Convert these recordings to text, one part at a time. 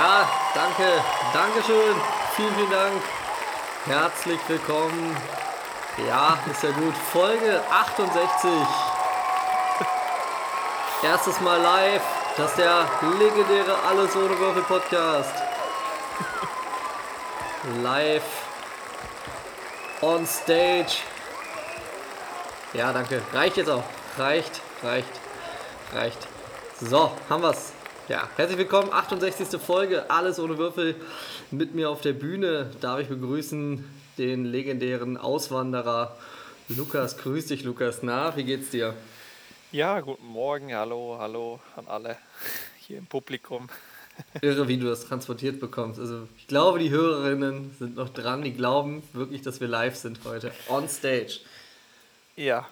Ja, danke, danke schön. Vielen, vielen Dank. Herzlich willkommen. Ja, ist ja gut. Folge 68. Erstes Mal live. Das ist der legendäre Alles ohne Würfel Podcast. Live on stage. Ja, danke. Reicht jetzt auch. Reicht, reicht, reicht. So, haben wir's. Ja, herzlich willkommen, 68. Folge, alles ohne Würfel. Mit mir auf der Bühne darf ich begrüßen den legendären Auswanderer Lukas. Grüß dich, Lukas. Na, wie geht's dir? Ja, guten Morgen, hallo, hallo an alle hier im Publikum. Irre, wie du das transportiert bekommst. Also ich glaube, die Hörerinnen sind noch dran, die glauben wirklich, dass wir live sind heute. On stage. Ja.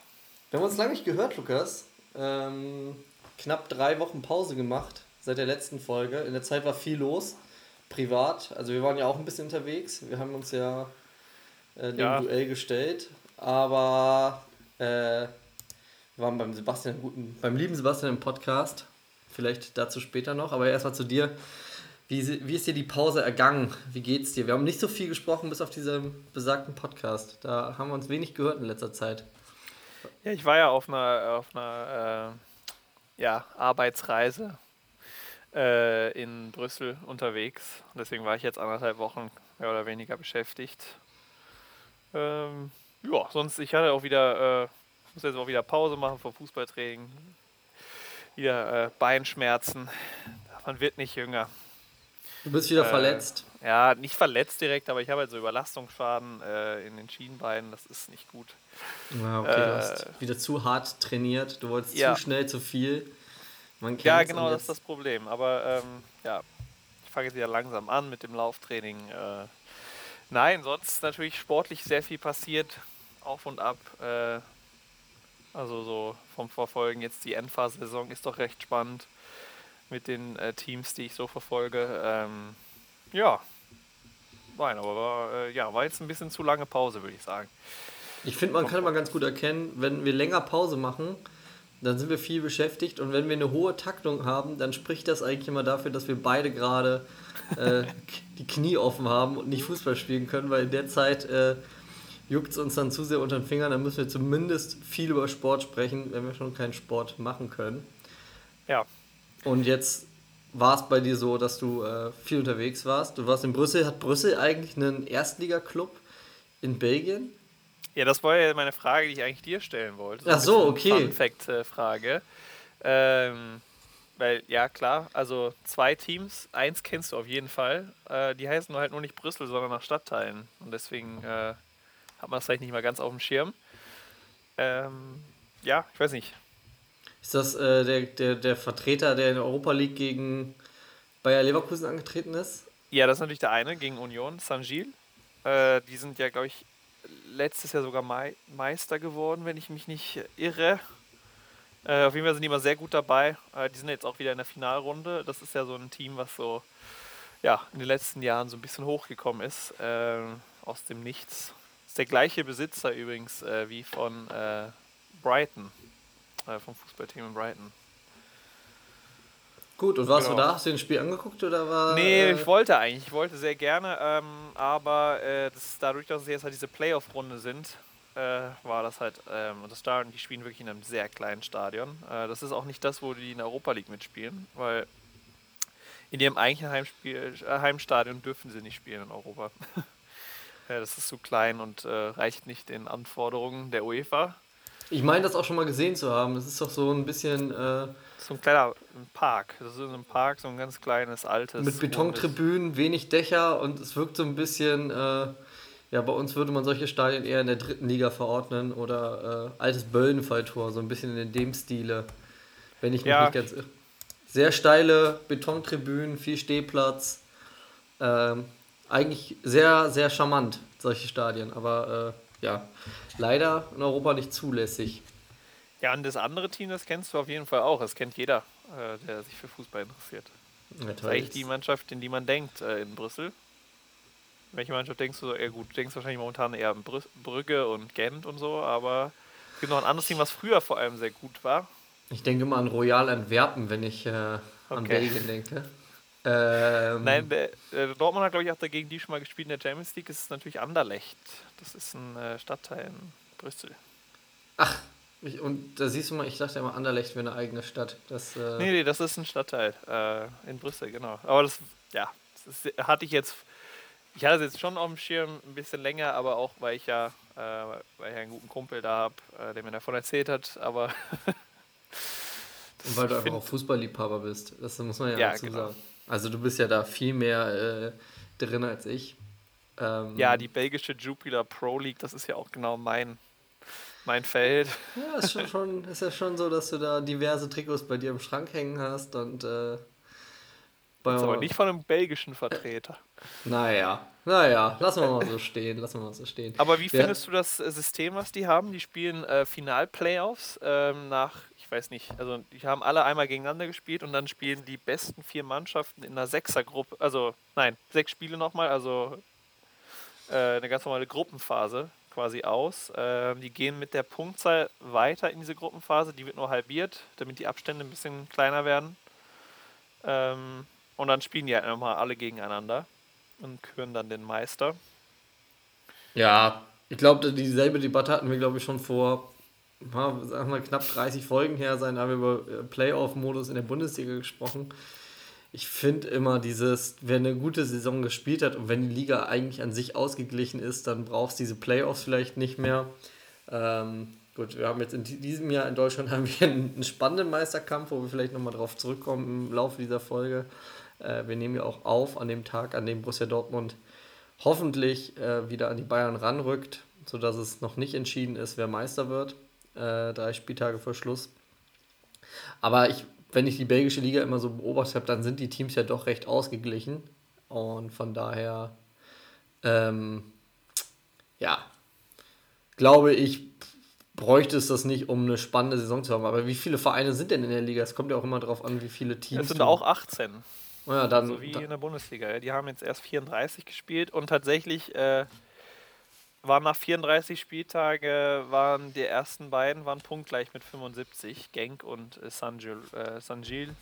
Wir haben uns lange nicht gehört, Lukas. Ähm, knapp drei Wochen Pause gemacht seit der letzten Folge. In der Zeit war viel los, privat. Also wir waren ja auch ein bisschen unterwegs. Wir haben uns ja äh, dem ja. Duell gestellt. Aber äh, wir waren beim Sebastian guten, beim lieben Sebastian im Podcast. Vielleicht dazu später noch. Aber erstmal zu dir. Wie, wie ist dir die Pause ergangen? Wie geht's dir? Wir haben nicht so viel gesprochen bis auf diesen besagten Podcast. Da haben wir uns wenig gehört in letzter Zeit. Ja, ich war ja auf einer, auf einer äh, ja, Arbeitsreise äh, in Brüssel unterwegs. Deswegen war ich jetzt anderthalb Wochen mehr oder weniger beschäftigt. Ähm, ja, sonst, ich hatte auch wieder, äh, muss jetzt auch wieder Pause machen vom Fußballtraining. Wieder äh, Beinschmerzen. Man wird nicht jünger. Du bist wieder äh, verletzt. Ja, nicht verletzt direkt, aber ich habe halt so Überlastungsschaden äh, in den Schienbeinen. Das ist nicht gut. Ja, okay, du hast äh, wieder zu hart trainiert. Du wolltest ja. zu schnell zu viel. Ja, genau, das ist das Problem. Aber ähm, ja, ich fange jetzt wieder langsam an mit dem Lauftraining. Äh, nein, sonst natürlich sportlich sehr viel passiert. Auf und ab. Äh, also so vom Verfolgen jetzt die Endphase-Saison ist doch recht spannend mit den äh, Teams, die ich so verfolge. Ähm, ja, nein, aber war, äh, ja, war jetzt ein bisschen zu lange Pause, würde ich sagen. Ich finde, man kann immer ganz gut erkennen, wenn wir länger Pause machen, dann sind wir viel beschäftigt und wenn wir eine hohe Taktung haben, dann spricht das eigentlich immer dafür, dass wir beide gerade äh, die Knie offen haben und nicht Fußball spielen können, weil in der Zeit äh, juckt es uns dann zu sehr unter den Fingern. Dann müssen wir zumindest viel über Sport sprechen, wenn wir schon keinen Sport machen können. Ja. Und jetzt war es bei dir so, dass du äh, viel unterwegs warst. Du warst in Brüssel. Hat Brüssel eigentlich einen Erstliga-Club in Belgien? Ja, das war ja meine Frage, die ich eigentlich dir stellen wollte. So Ach so, okay. Fun-Fact-Frage. Ähm, weil, ja, klar, also zwei Teams, eins kennst du auf jeden Fall. Äh, die heißen halt nur nicht Brüssel, sondern nach Stadtteilen. Und deswegen äh, hat man das vielleicht nicht mal ganz auf dem Schirm. Ähm, ja, ich weiß nicht. Ist das äh, der, der, der Vertreter, der in der Europa League gegen Bayer Leverkusen angetreten ist? Ja, das ist natürlich der eine, gegen Union, Saint-Gilles. Äh, die sind ja, glaube ich, letztes Jahr sogar Meister geworden, wenn ich mich nicht irre. Äh, auf jeden Fall sind die immer sehr gut dabei. Äh, die sind jetzt auch wieder in der Finalrunde. Das ist ja so ein Team, was so ja, in den letzten Jahren so ein bisschen hochgekommen ist. Äh, aus dem Nichts. Ist der gleiche Besitzer übrigens äh, wie von äh, Brighton. Äh, vom Fußballteam in Brighton. Gut, und warst genau. du da? Hast du das Spiel angeguckt oder war. Nee, äh ich wollte eigentlich. Ich wollte sehr gerne, ähm, aber äh, das, dadurch, dass es jetzt halt diese Playoff-Runde sind, äh, war das halt. Ähm, das Stadion, die spielen wirklich in einem sehr kleinen Stadion. Äh, das ist auch nicht das, wo die in der Europa League mitspielen, weil in ihrem eigentlichen Heimspiel, äh, Heimstadion dürfen sie nicht spielen in Europa. das ist zu klein und äh, reicht nicht den Anforderungen der UEFA. Ich meine, das auch schon mal gesehen zu haben. Das ist doch so ein bisschen. Äh, so ein kleiner Park. Das ist ein Park, so ein ganz kleines, altes. Mit Betontribünen, wenig Dächer und es wirkt so ein bisschen. Äh, ja, bei uns würde man solche Stadien eher in der dritten Liga verordnen oder äh, altes Böllenfalltor, so ein bisschen in dem Stile. Wenn ich mich ja. nicht ganz irre. Sehr steile Betontribünen, viel Stehplatz. Ähm, eigentlich sehr, sehr charmant, solche Stadien. Aber äh, ja, leider in Europa nicht zulässig. Ja, und das andere Team, das kennst du auf jeden Fall auch. Das kennt jeder, äh, der sich für Fußball interessiert. Ja, das ist eigentlich die Mannschaft, in die man denkt äh, in Brüssel. Welche Mannschaft denkst du? Ja gut, du denkst wahrscheinlich momentan eher an Brü Brügge und Gent und so, aber es gibt noch ein anderes Team, was früher vor allem sehr gut war. Ich denke mal an Royal Antwerpen, wenn ich äh, an okay. Belgien denke. Ähm, Nein, der, der Dortmund hat, glaube ich, auch dagegen die schon mal gespielt in der Champions League. Das ist natürlich Anderlecht. Das ist ein äh, Stadtteil in Brüssel. Ach, ich, und da siehst du mal, ich dachte immer, Anderlecht wäre eine eigene Stadt. Das, äh, Nee, nee, das ist ein Stadtteil äh, in Brüssel, genau. Aber das, ja, das ist, hatte ich jetzt, ich hatte es jetzt schon auf dem Schirm ein bisschen länger, aber auch, weil ich ja, äh, weil ich ja einen guten Kumpel da habe, äh, der mir davon erzählt hat, aber Und weil du einfach auch Fußballliebhaber bist. Das muss man ja, Ja, dazu genau. sagen. Also du bist ja da viel mehr äh, drin als ich. Ähm, ja, die belgische Jupiler Pro League, das ist ja auch genau mein, mein Feld. Ja, ist, schon, schon, ist ja schon so, dass du da diverse Trikots bei dir im Schrank hängen hast und äh, bei Das ist aber nicht von einem belgischen Vertreter. Naja, naja, lassen wir mal so stehen, lassen wir mal so stehen. Aber wie Ja. findest du das äh, System, was die haben? Die spielen äh, Final-Playoffs ähm, nach, ich weiß nicht, also die haben alle einmal gegeneinander gespielt und dann spielen die besten vier Mannschaften in einer Sechsergruppe, also nein, sechs Spiele nochmal, also äh, eine ganz normale Gruppenphase quasi aus. Ähm, die gehen mit der Punktzahl weiter in diese Gruppenphase, die wird nur halbiert, damit die Abstände ein bisschen kleiner werden. Ähm, und dann spielen die halt nochmal alle gegeneinander und küren dann den Meister. Ja, ich glaube, dieselbe Debatte hatten wir, glaube ich, schon vor, sagen wir, knapp 30 Folgen her sein, da haben wir über äh, Playoff-Modus in der Bundesliga gesprochen. Ich finde immer dieses, wer eine gute Saison gespielt hat und wenn die Liga eigentlich an sich ausgeglichen ist, dann brauchst du diese Playoffs vielleicht nicht mehr. Ähm, gut, wir haben jetzt in di- diesem Jahr in Deutschland haben wir einen, einen spannenden Meisterkampf, wo wir vielleicht nochmal drauf zurückkommen im Laufe dieser Folge. Äh, wir nehmen ja auch auf an dem Tag, an dem Borussia Dortmund hoffentlich äh, wieder an die Bayern ranrückt, sodass es noch nicht entschieden ist, wer Meister wird. Äh, drei Spieltage vor Schluss. Aber ich, wenn ich die belgische Liga immer so beobachtet habe, dann sind die Teams ja doch recht ausgeglichen. Und von daher, ähm, ja, glaube ich, bräuchte es das nicht, um eine spannende Saison zu haben. Aber wie viele Vereine sind denn in der Liga? Es kommt ja auch immer darauf an, wie viele Teams. Es sind auch 18. Oh ja, dann, So wie dann in der Bundesliga. Die haben jetzt erst 34 gespielt und tatsächlich äh, waren nach 34 Spieltage waren die ersten beiden waren punktgleich mit 75, Genk und äh, Saint-Gilles. Äh,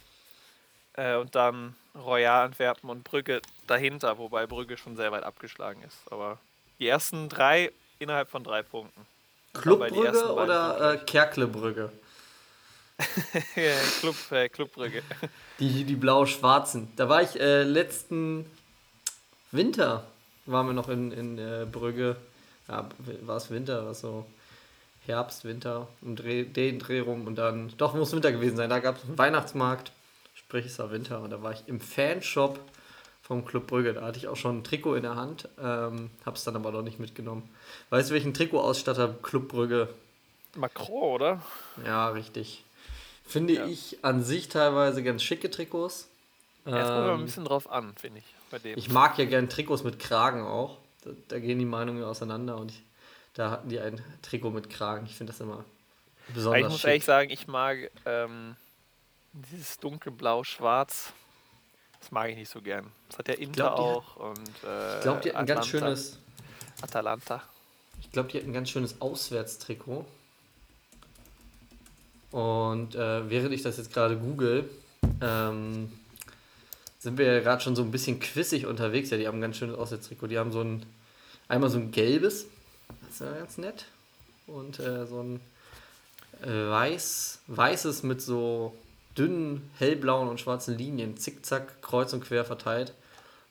äh, und dann Royal Antwerpen und Brügge dahinter, wobei Brügge schon sehr weit abgeschlagen ist. Aber die ersten drei innerhalb von drei Punkten. Clubbrügge oder äh, Kerklebrügge? Club, äh, Club Brügge. Die, die blau-schwarzen. Da war ich äh, letzten Winter, waren wir noch in, in äh, Brügge. Ja, war es Winter, war es so Herbst, Winter, um Dreh, den Dreh rum und dann, doch, muss Winter gewesen sein. Da gab es einen Weihnachtsmarkt, sprich es war Winter und da war ich im Fanshop vom Club Brügge. Da hatte ich auch schon ein Trikot in der Hand, ähm, hab's dann aber noch nicht mitgenommen. Weißt du, welchen Trikotausstatter Club Brügge Macron, oder? ja, richtig. Finde Ja. ich an sich teilweise ganz schicke Trikots. Ja, Jetzt kommt aber ein Ähm, bisschen drauf an, finde ich, bei dem. ich mag ja gern Trikots mit Kragen auch. Da, da gehen die Meinungen auseinander und ich, da hatten die ein Trikot mit Kragen. Ich finde das immer besonders ich muss schick. ehrlich sagen, ich mag ähm, dieses dunkelblau-schwarz. Das mag ich nicht so gern. Das hat ja Inter glaub, die hat- auch und äh, ich glaube, die hatten ein ganz schönes, Atalanta. ich glaube, die hatten ein ganz schönes Auswärtstrikot. Und äh, während ich das jetzt gerade google, ähm, sind wir ja gerade schon so ein bisschen quissig unterwegs. Ja, die haben ein ganz schönes Auswärtstrikot. Die haben so ein, einmal so ein gelbes, das ist ja ganz nett. Und äh, so ein äh, weiß, weißes mit so dünnen, hellblauen und schwarzen Linien, zickzack, kreuz und quer verteilt.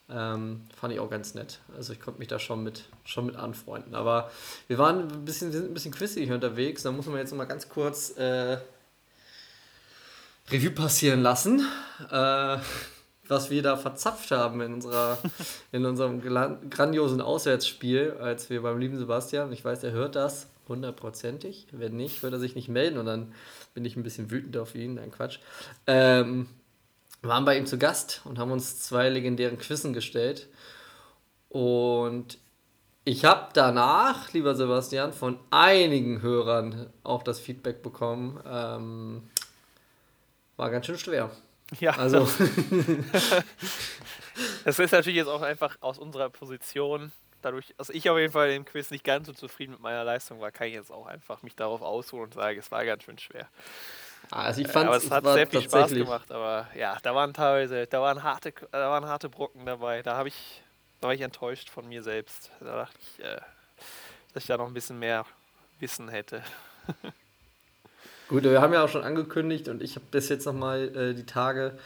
Ähm, fand ich auch ganz nett. Also ich konnte mich da schon mit, schon mit anfreunden. Aber wir waren ein bisschen, wir sind ein bisschen quissig unterwegs. Da muss man jetzt mal ganz kurz äh, Revue passieren lassen, äh, was wir da verzapft haben in, unserer, in unserem grandiosen Auswärtsspiel, als wir beim lieben Sebastian, ich weiß, er hört das hundertprozentig. Wenn nicht, wird er sich nicht melden und dann bin ich ein bisschen wütend auf ihn. Nein, Quatsch. Ähm, waren bei ihm zu Gast und haben uns zwei legendären Quizzen gestellt. Und ich habe danach, lieber Sebastian, von einigen Hörern auch das Feedback bekommen. Ähm, war ganz schön schwer. Ja, Also, das ist natürlich jetzt auch einfach aus unserer Position. Dadurch, dass ich auf jeden Fall im Quiz nicht ganz so zufrieden mit meiner Leistung war, kann ich jetzt auch einfach mich darauf ausruhen und sagen, es war ganz schön schwer. Also ich fand aber es hat sehr viel Spaß gemacht, aber ja, da waren teilweise, da waren harte, da waren harte Brocken dabei. Da habe ich, da war ich enttäuscht von mir selbst. Da dachte ich, äh, dass ich da noch ein bisschen mehr Wissen hätte. Gut, wir haben ja auch schon angekündigt und ich habe bis jetzt nochmal äh, die Tage,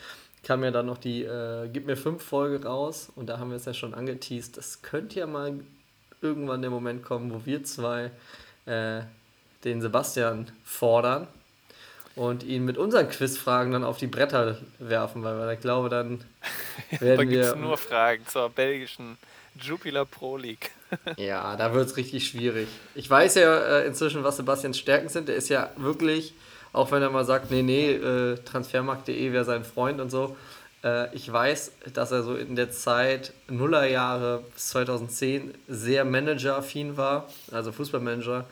kam ja dann noch die äh, Gib mir fünf Folge raus und da haben wir es ja schon angeteased. Das könnte ja mal irgendwann der Moment kommen, wo wir zwei äh, den Sebastian fordern und ihn mit unseren Quizfragen dann auf die Bretter werfen, weil ich glaube, dann werden da wir. nur Fragen zur belgischen Jupiler Pro League. Ja, da wird es richtig schwierig. Ich weiß ja äh, inzwischen, was Sebastians Stärken sind. Der ist ja wirklich, auch wenn er mal sagt, nee, nee, äh, transfermarkt.de wäre sein Freund und so. Äh, ich weiß, dass er so in der Zeit Nullerjahre bis 2010 sehr Manager-affin war, also Fußballmanager,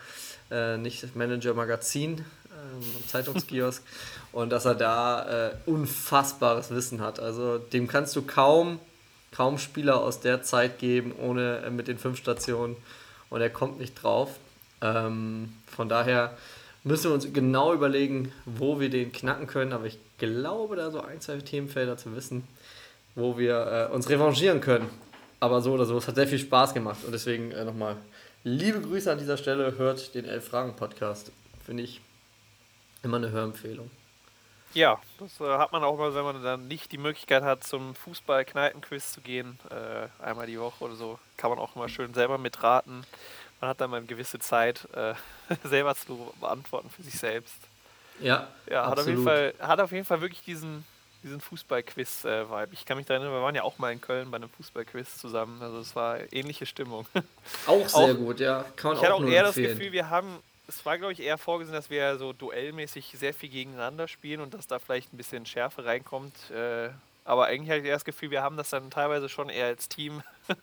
äh, nicht Manager-Magazin äh, Zeitungskiosk. und dass er da äh, unfassbares Wissen hat. Also dem kannst du kaum kaum Spieler aus der Zeit geben, ohne äh, mit den fünf Stationen. Und er kommt nicht drauf. Ähm, von daher müssen wir uns genau überlegen, wo wir den knacken können. Aber ich glaube, da so ein, zwei Themenfelder zu wissen, wo wir äh, uns revanchieren können. Aber so oder so, es hat sehr viel Spaß gemacht. Und deswegen äh, nochmal liebe Grüße an dieser Stelle. Hört den Elf-Fragen-Podcast. Finde ich immer eine Hörempfehlung. Ja, das äh, hat man auch mal, wenn man dann nicht die Möglichkeit hat, zum Fußball-Kneipen-Quiz zu gehen, äh, einmal die Woche oder so, kann man auch immer schön selber mitraten. Man hat dann mal eine gewisse Zeit, äh, selber zu beantworten für sich selbst. Ja, ja hat, auf jeden Fall, hat auf jeden Fall wirklich diesen, diesen Fußball-Quiz-Vibe. Ich kann mich da erinnern, wir waren ja auch mal in Köln bei einem Fußball-Quiz zusammen. Also es war ähnliche Stimmung. Auch sehr auch, gut, ja. Kann man ich auch hatte auch eher empfehlen. das Gefühl, wir haben es war, glaube ich, eher vorgesehen, dass wir so duellmäßig sehr viel gegeneinander spielen und dass da vielleicht ein bisschen Schärfe reinkommt. Äh, aber eigentlich habe ich das Gefühl, wir haben das dann teilweise schon eher als Team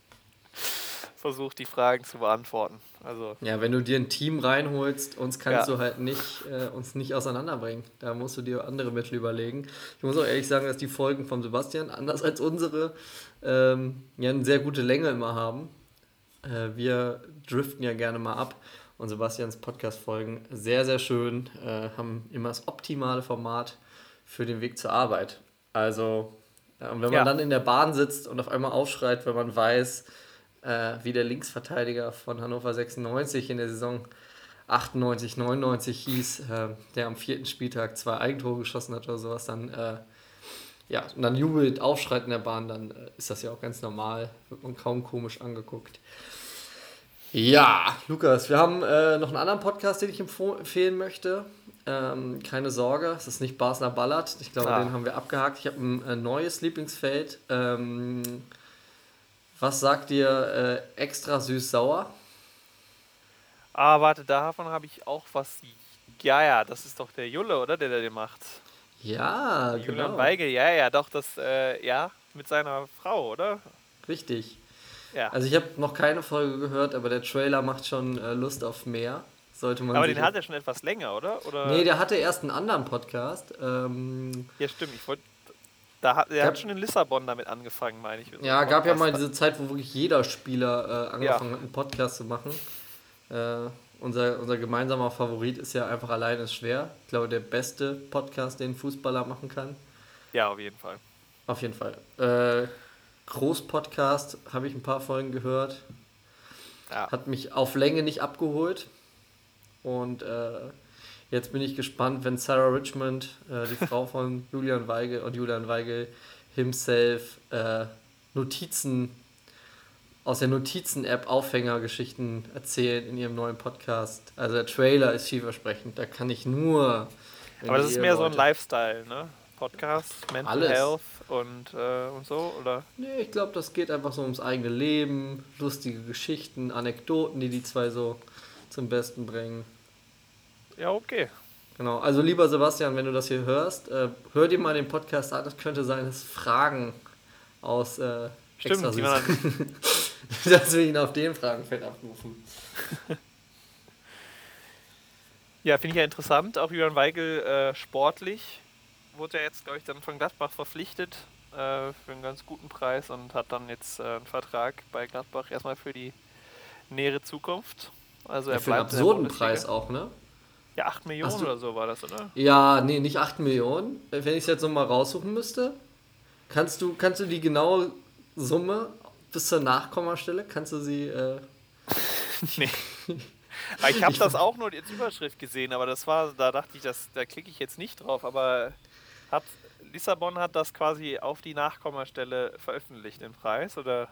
versucht, die Fragen zu beantworten. Also ja, wenn du dir ein Team reinholst, uns kannst ja. du halt nicht, äh, uns nicht auseinanderbringen. Da musst du dir andere Mittel überlegen. Ich muss auch ehrlich sagen, dass die Folgen von Sebastian, anders als unsere, ähm, ja eine sehr gute Länge immer haben. Äh, wir driften ja gerne mal ab und Sebastians Podcast-Folgen sehr, sehr schön, äh, haben immer das optimale Format für den Weg zur Arbeit. Also, äh, wenn man ja. dann in der Bahn sitzt und auf einmal aufschreit, wenn man weiß, äh, wie der Linksverteidiger von Hannover 96 in der Saison 98, 99 hieß, äh, der am vierten Spieltag zwei Eigentore geschossen hat oder sowas, dann, äh, ja, und dann jubelt, aufschreit in der Bahn, dann äh, ist das ja auch ganz normal, wird man kaum komisch angeguckt. Ja, Lukas, wir haben äh, noch einen anderen Podcast, den ich empfehlen möchte. Ähm, keine Sorge, es ist nicht Basler Ballert. Ich glaube, ah. den haben wir abgehakt. Ich habe ein, ein, neues Lieblingsfeld. Ähm, was sagt dir äh, extra süß-sauer? Ah, warte, davon habe ich auch was. Ja, ja, das ist doch der Julle, oder? Der, der den macht. Ja, Julian genau. Julian Weigel, ja, ja, doch, das, äh, ja, mit seiner Frau, oder? Richtig. Ja. Also ich habe noch keine Folge gehört, aber der Trailer macht schon äh, Lust auf mehr. Sollte man aber den hat er schon etwas länger, oder? oder? Nee, der hatte erst einen anderen Podcast. Ähm, ja, stimmt. Ich wollte. Da hat, er hat schon in Lissabon damit angefangen, meine ich. Ja, Podcast. gab ja mal diese Zeit, wo wirklich jeder Spieler äh, angefangen ja. hat, einen Podcast zu machen. Äh, unser, unser gemeinsamer Favorit ist ja einfach allein ist schwer. Ich glaube, der beste Podcast, den ein Fußballer machen kann. Ja, auf jeden Fall. Auf jeden Fall. Äh, Großpodcast habe ich ein paar Folgen gehört. Ja. Hat mich auf Länge nicht abgeholt. Und äh, jetzt bin ich gespannt, wenn Sarah Richmond, äh, die Frau von Julian Weigel und Julian Weigel himself, äh, Notizen aus der Notizen-App Aufhängergeschichten erzählt in ihrem neuen Podcast. Also der Trailer ist vielversprechend. Da kann ich nur. Aber das ist mehr Leute so ein Lifestyle, ne? Podcast, Mental Alles. Health und, äh, und so, oder? Nee, ich glaube, das geht einfach so ums eigene Leben, lustige Geschichten, Anekdoten, die die zwei so zum Besten bringen. Ja, okay. Genau, also lieber Sebastian, wenn du das hier hörst, äh, hör dir mal den Podcast an. Das könnte sein, dass Fragen aus äh, Stimmt, die man dass wir ihn auf den Fragenfeld abrufen. ja, finde ich ja interessant. Auch Jürgen Weigel äh, sportlich wurde er jetzt, glaube ich, dann von Gladbach verpflichtet äh, für einen ganz guten Preis und hat dann jetzt äh, einen Vertrag bei Gladbach erstmal für die nähere Zukunft. Also er ja, für einen absurden Preis auch, ne? Ja, 8 Millionen oder so war das, oder? Ja, nee, nicht 8 Millionen. Wenn ich es jetzt nochmal raussuchen müsste, kannst du, kannst du die genaue Summe bis zur Nachkommastelle, kannst du sie. Äh, Nee. Ich habe das auch nur als Überschrift gesehen, aber das war, da dachte ich, das, da klicke ich jetzt nicht drauf, aber hat Lissabon hat das quasi auf die Nachkommastelle veröffentlicht, den Preis, oder?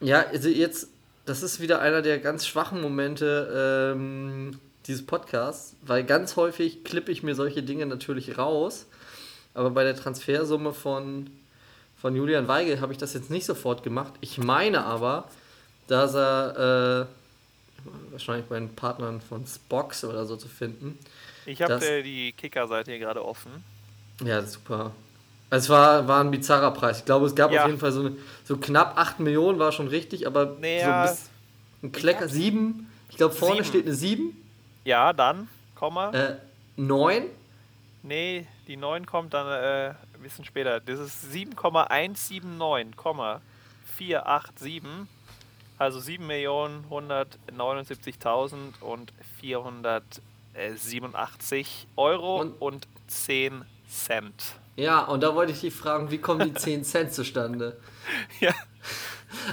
Ja, also jetzt, das ist wieder einer der ganz schwachen Momente ähm, dieses Podcasts, weil ganz häufig klippe ich mir solche Dinge natürlich raus, aber bei der Transfersumme von, von Julian Weigel habe ich das jetzt nicht sofort gemacht. Ich meine aber, dass er äh, wahrscheinlich bei den Partnern von Spox oder so zu finden. Ich habe die Kicker-Seite hier gerade offen. Ja, super. Also Es war, war ein bizarrer Preis. Ich glaube, es gab Ja. auf jeden Fall so, eine, so knapp 8 Millionen, war schon richtig, aber Naja, so ein Klecker, 7. Ich glaube, vorne Sieben. steht eine 7. Ja, dann, Komma. Äh, 9. Nee, die 9 kommt dann äh, ein bisschen später. Das ist 7,179, Komma 487. Also 7.179.000 und 487 Euro Und- und, 10 Cent. Ja, und da wollte ich dich fragen, wie kommen die 10 Cent zustande? Ja.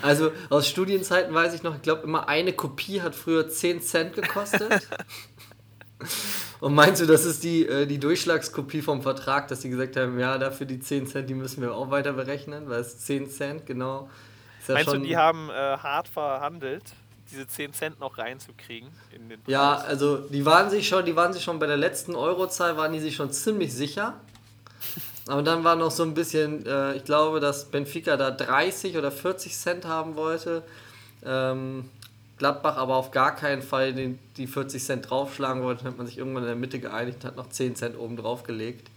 Also aus Studienzeiten weiß ich noch, ich glaube immer eine Kopie hat früher 10 Cent gekostet. Und meinst du, das ist die, äh, die Durchschlagskopie vom Vertrag, dass sie gesagt haben, ja, dafür die 10 Cent, die müssen wir auch weiter berechnen, weil es 10 Cent, genau. Ja Meinst du, die haben äh, hart verhandelt, diese 10 Cent noch reinzukriegen in den Preis? Ja, also die waren sich schon, die waren sich schon bei der letzten Eurozahl, waren die sich schon ziemlich sicher. Aber dann war noch so ein bisschen, äh, ich glaube, dass Benfica da 30 oder 40 Cent haben wollte. Ähm, Gladbach aber auf gar keinen Fall den, die 40 Cent draufschlagen wollte. Dann hat man sich irgendwann in der Mitte geeinigt und hat noch 10 Cent oben drauf gelegt.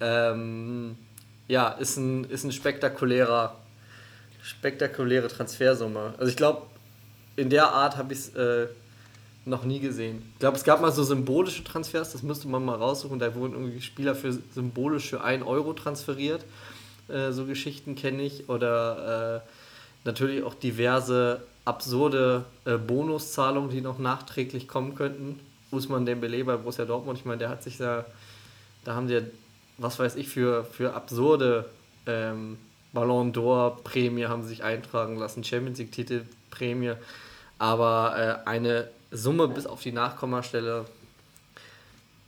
Ähm, ja, ist ein, ist ein spektakulärer, spektakuläre Transfersumme. Also ich glaube, in der Art habe ich es äh, noch nie gesehen. Ich glaube, es gab mal so symbolische Transfers, das müsste man mal raussuchen. Da wurden irgendwie Spieler für symbolisch für 1 Euro transferiert. Äh, so Geschichten kenne ich. Oder äh, natürlich auch diverse absurde äh, Bonuszahlungen, die noch nachträglich kommen könnten. Usman Dembele bei Borussia Dortmund, ich meine, der hat sich da, da haben sie ja, was weiß ich, für, für absurde ähm, Ballon d'Or Prämie haben sie sich eintragen lassen, Champions League Titel Prämie, aber äh, eine Summe bis auf die Nachkommastelle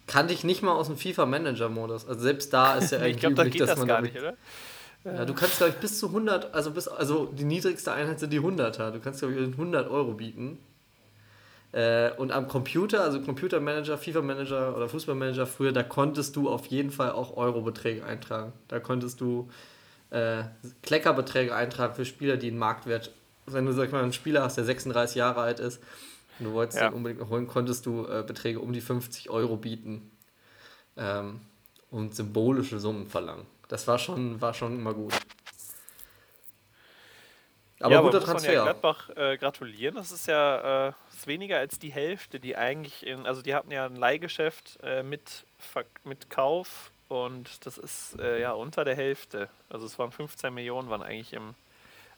kannte ich nicht mal aus dem FIFA Manager Modus. Also selbst da ist ja ich eigentlich glaube, da geht dass das man gar damit- nicht, oder? ja, du kannst, glaube ich, bis zu 100, also bis, also die niedrigste Einheit sind die 100er. Du kannst, glaube ich, 100 Euro bieten. Äh, und am Computer, also Computermanager, FIFA-Manager oder Fußballmanager früher, da konntest du auf jeden Fall auch Eurobeträge eintragen. Da konntest du äh, Kleckerbeträge eintragen für Spieler, die einen Marktwert, wenn du, sag mal, einen Spieler hast, der 36 Jahre alt ist und du wolltest Ja. den unbedingt noch holen, konntest du äh, Beträge um die 50 Euro bieten ähm, und symbolische Summen verlangen. Das war schon, war schon immer gut. Aber ja, guter aber muss man Transfer. ja Gladbach äh, gratulieren. Das ist ja äh, ist weniger als die Hälfte, die eigentlich in, also die hatten ja ein Leihgeschäft äh, mit, mit Kauf und das ist äh, ja unter der Hälfte. Also es waren 15 Millionen, waren eigentlich im,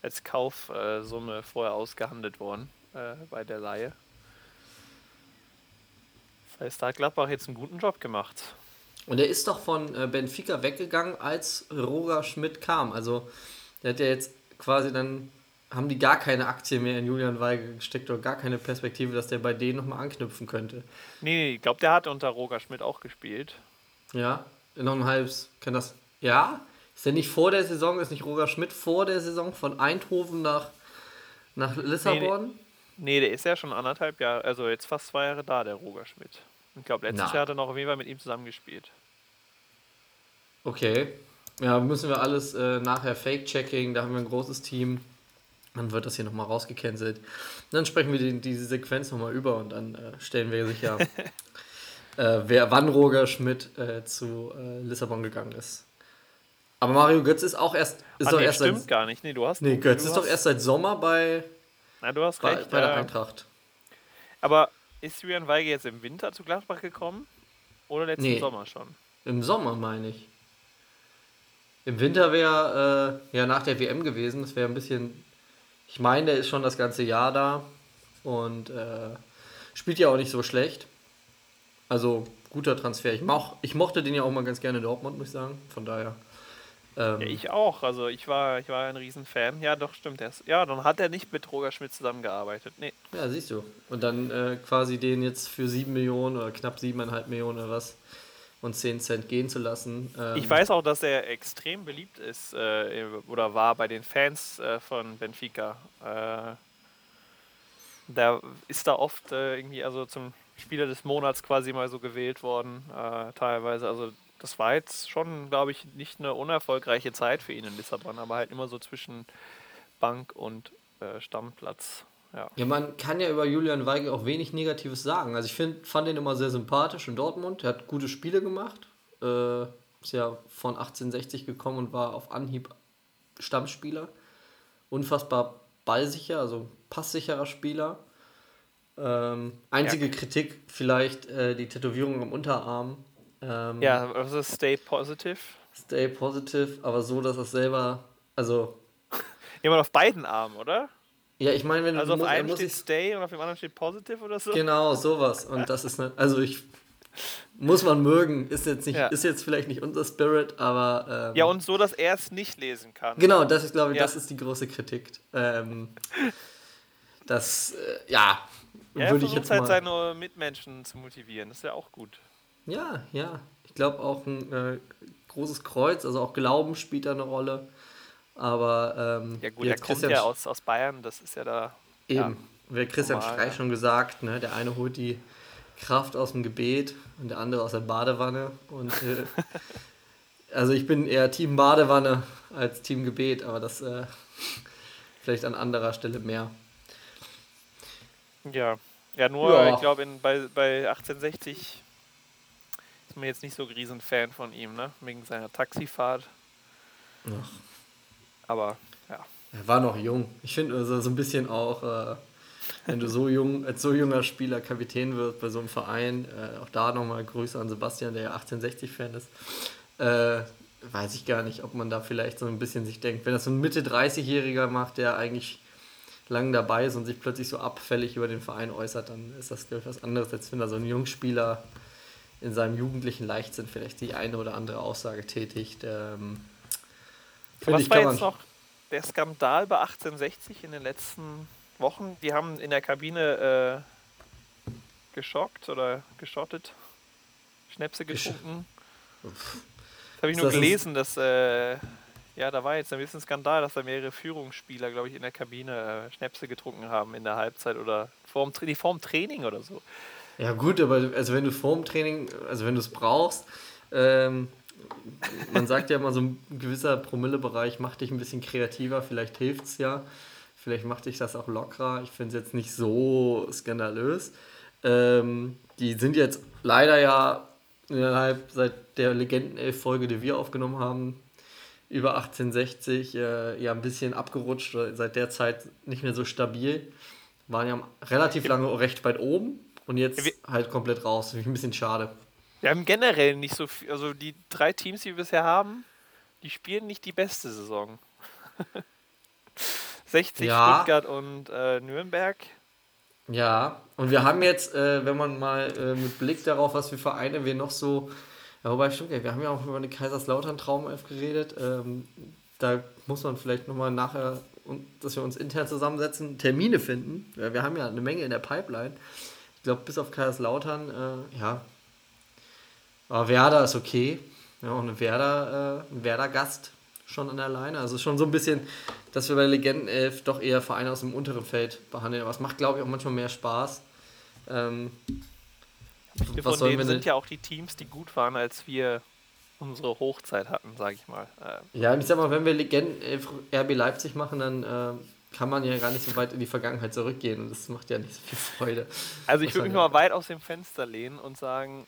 als Kaufsumme äh, vorher ausgehandelt worden äh, bei der Leihe. Das heißt, da hat Gladbach jetzt einen guten Job gemacht. Und er ist doch von äh, Benfica weggegangen, als Roger Schmidt kam. Also der hat ja jetzt quasi dann, haben die gar keine Aktie mehr in Julian Weigel gesteckt oder gar keine Perspektive, dass der bei denen nochmal anknüpfen könnte. Nee, nee, ich glaube, der hat unter Roger Schmidt auch gespielt. Ja, noch ein halbes, kann das, ja? Ist der nicht vor der Saison, ist nicht Roger Schmidt vor der Saison von Eindhoven nach, nach Lissabon? Nee, der ist ja schon anderthalb Jahre, also jetzt fast zwei Jahre da, der Roger Schmidt. Ich glaube, letztes Na. Jahr hat er noch auf jeden Fall mit ihm zusammengespielt. Okay. Ja, müssen wir alles äh, nachher Fake-Checking, da haben wir ein großes Team. Dann wird das hier nochmal rausgecancelt. Dann sprechen wir die, diese Sequenz nochmal über und dann äh, stellen wir sicher, äh, wer wann Roger Schmidt äh, zu äh, Lissabon gegangen ist. Aber Mario Götz ist auch erst. Ist ah, doch nee, erst stimmt seit, gar nicht. Nee, du hast. nee, du, Götz du ist hast, doch erst seit Sommer bei, Nein, du hast bei, recht. bei der Eintracht. aber ist Julian Weige jetzt im Winter zu Gladbach gekommen? Oder letzten Nee. Sommer schon? Im Sommer, meine ich. Im Winter wäre äh, ja nach der WM gewesen. Das wäre ein bisschen. Ich meine, der ist schon das ganze Jahr da und äh, spielt ja auch nicht so schlecht. Also guter Transfer. Ich, moch, ich mochte den ja auch mal ganz gerne in Dortmund, muss ich sagen. Von daher. Ähm, ja, ich auch. Also ich war, ich war ein Riesenfan. Ja, doch, stimmt. Er ja, dann hat er nicht mit Roger Schmidt zusammengearbeitet. Nee. Ja, siehst du. Und dann äh, quasi den jetzt für 7 Millionen oder knapp 7,5 Millionen oder was und 10 Cent gehen zu lassen. Ähm, ich weiß auch, dass er extrem beliebt ist äh, oder war bei den Fans äh, von Benfica. Äh, der ist da oft äh, irgendwie also zum Spieler des Monats quasi mal so gewählt worden, äh, teilweise. Also das war jetzt schon, glaube ich, nicht eine unerfolgreiche Zeit für ihn in Lissabon, aber halt immer so zwischen Bank und äh, Stammplatz. Ja. ja, man kann ja über Julian Weigel auch wenig Negatives sagen. Also ich find, fand ihn immer sehr sympathisch in Dortmund. Er hat gute Spiele gemacht. Äh, ist ja von 1860 gekommen und war auf Anhieb Stammspieler. Unfassbar ballsicher, also passsicherer Spieler. Ähm, einzige ja. Kritik vielleicht äh, die Tätowierung am Unterarm. Ähm, ja, also Stay Positive. Stay Positive, aber so, dass es selber, also... Jemand auf beiden Armen, oder? Ja, ich meine, wenn also du... Also auf einem steht Stay und auf dem anderen steht Positive oder so? Genau, sowas. Und das ist, ne, also ich... Muss man mögen, ist jetzt, nicht, ja. ist jetzt vielleicht nicht unser Spirit, aber. Ähm, ja, und so, dass er es nicht lesen kann. Genau, das ist, glaube ich, ja. das ist die große Kritik. Ähm, das, äh, ja, ja, er versucht halt seine Mitmenschen zu motivieren. Das ist ja auch gut. Ja, ja. Ich glaube auch ein äh, großes Kreuz, also auch Glauben spielt da eine Rolle. Aber ähm, ja gut, er kommt Christian ja aus, aus Bayern, das ist ja da. Eben. Ja, Wie Christian normal, Streich ja. schon gesagt, ne? der eine holt die Kraft aus dem Gebet und der andere aus der Badewanne. Und äh, also ich bin eher Team Badewanne als Team Gebet, aber das äh, vielleicht an anderer Stelle mehr. Ja, ja nur, ja. ich glaube, bei, bei 1860 ist man jetzt nicht so ein Riesenfan von ihm, ne? Wegen seiner Taxifahrt. Ach. Aber, ja. Er war noch jung. Ich finde also so ein bisschen auch, äh, wenn du so jung, als so junger Spieler Kapitän wirst bei so einem Verein, äh, auch da nochmal Grüße an Sebastian, der ja 1860-Fan ist, äh, weiß ich gar nicht, ob man da vielleicht so ein bisschen sich denkt, wenn das so ein Mitte-30-Jähriger macht, der eigentlich lang dabei ist und sich plötzlich so abfällig über den Verein äußert, dann ist das, glaube ich, was anderes, als wenn da so ein Jungspieler in seinem jugendlichen Leichtsinn vielleicht die eine oder andere Aussage tätigt. Ähm, was ich, war jetzt noch der Skandal bei 1860 in den letzten Wochen? Die haben in der Kabine äh, geschockt oder geschottet, Schnäpse getrunken. Das habe ich nur das gelesen, dass äh, ja, da war jetzt ein bisschen Skandal, dass da mehrere Führungsspieler, glaube ich, in der Kabine äh, Schnäpse getrunken haben in der Halbzeit oder vorm, nee, vorm Training oder so. Ja, gut, aber also wenn du vorm Training, also wenn du es brauchst, ähm, man sagt ja immer, so ein gewisser Promillebereich macht dich ein bisschen kreativer, vielleicht hilft es ja. Vielleicht macht dich das auch lockerer. Ich finde es jetzt nicht so skandalös. Ähm, die sind jetzt leider ja innerhalb seit der Legendenelf-Folge, die wir aufgenommen haben, über 1860 äh, ja ein bisschen abgerutscht, seit der Zeit nicht mehr so stabil. Waren ja relativ lange recht weit oben und jetzt halt komplett raus. Finde ich ein bisschen schade. Wir haben generell nicht so viel, also die drei Teams, die wir bisher haben, die spielen nicht die beste Saison. 60, ja. Stuttgart und äh, Nürnberg. Ja, und wir haben jetzt, äh, wenn man mal äh, mit Blick darauf, was für Vereine wir noch so ja, wobei, stimmt, wir haben ja auch über eine Kaiserslautern-Traumelf geredet. Ähm, da muss man vielleicht nochmal nachher, dass wir uns intern zusammensetzen, Termine finden. Ja, wir haben ja eine Menge in der Pipeline. Ich glaube, bis auf Kaiserslautern, äh, ja. Aber Werder ist okay. Ja, auch eine Werder, äh, ein Werder-Gast schon an der Leine. Also schon so ein bisschen, dass wir bei Legendenelf doch eher Vereine aus dem unteren Feld behandeln. Aber es macht, glaube ich, auch manchmal mehr Spaß. Ähm, Viele von denen sind ja auch die Teams, die gut waren, als wir unsere Hochzeit hatten, sage ich mal. Ähm. Ja, ich sag mal, wenn wir Legenden äh, RB Leipzig machen, dann äh, kann man ja gar nicht so weit in die Vergangenheit zurückgehen und das macht ja nicht so viel Freude. Also ich würde mich mal weit aus dem Fenster lehnen und sagen,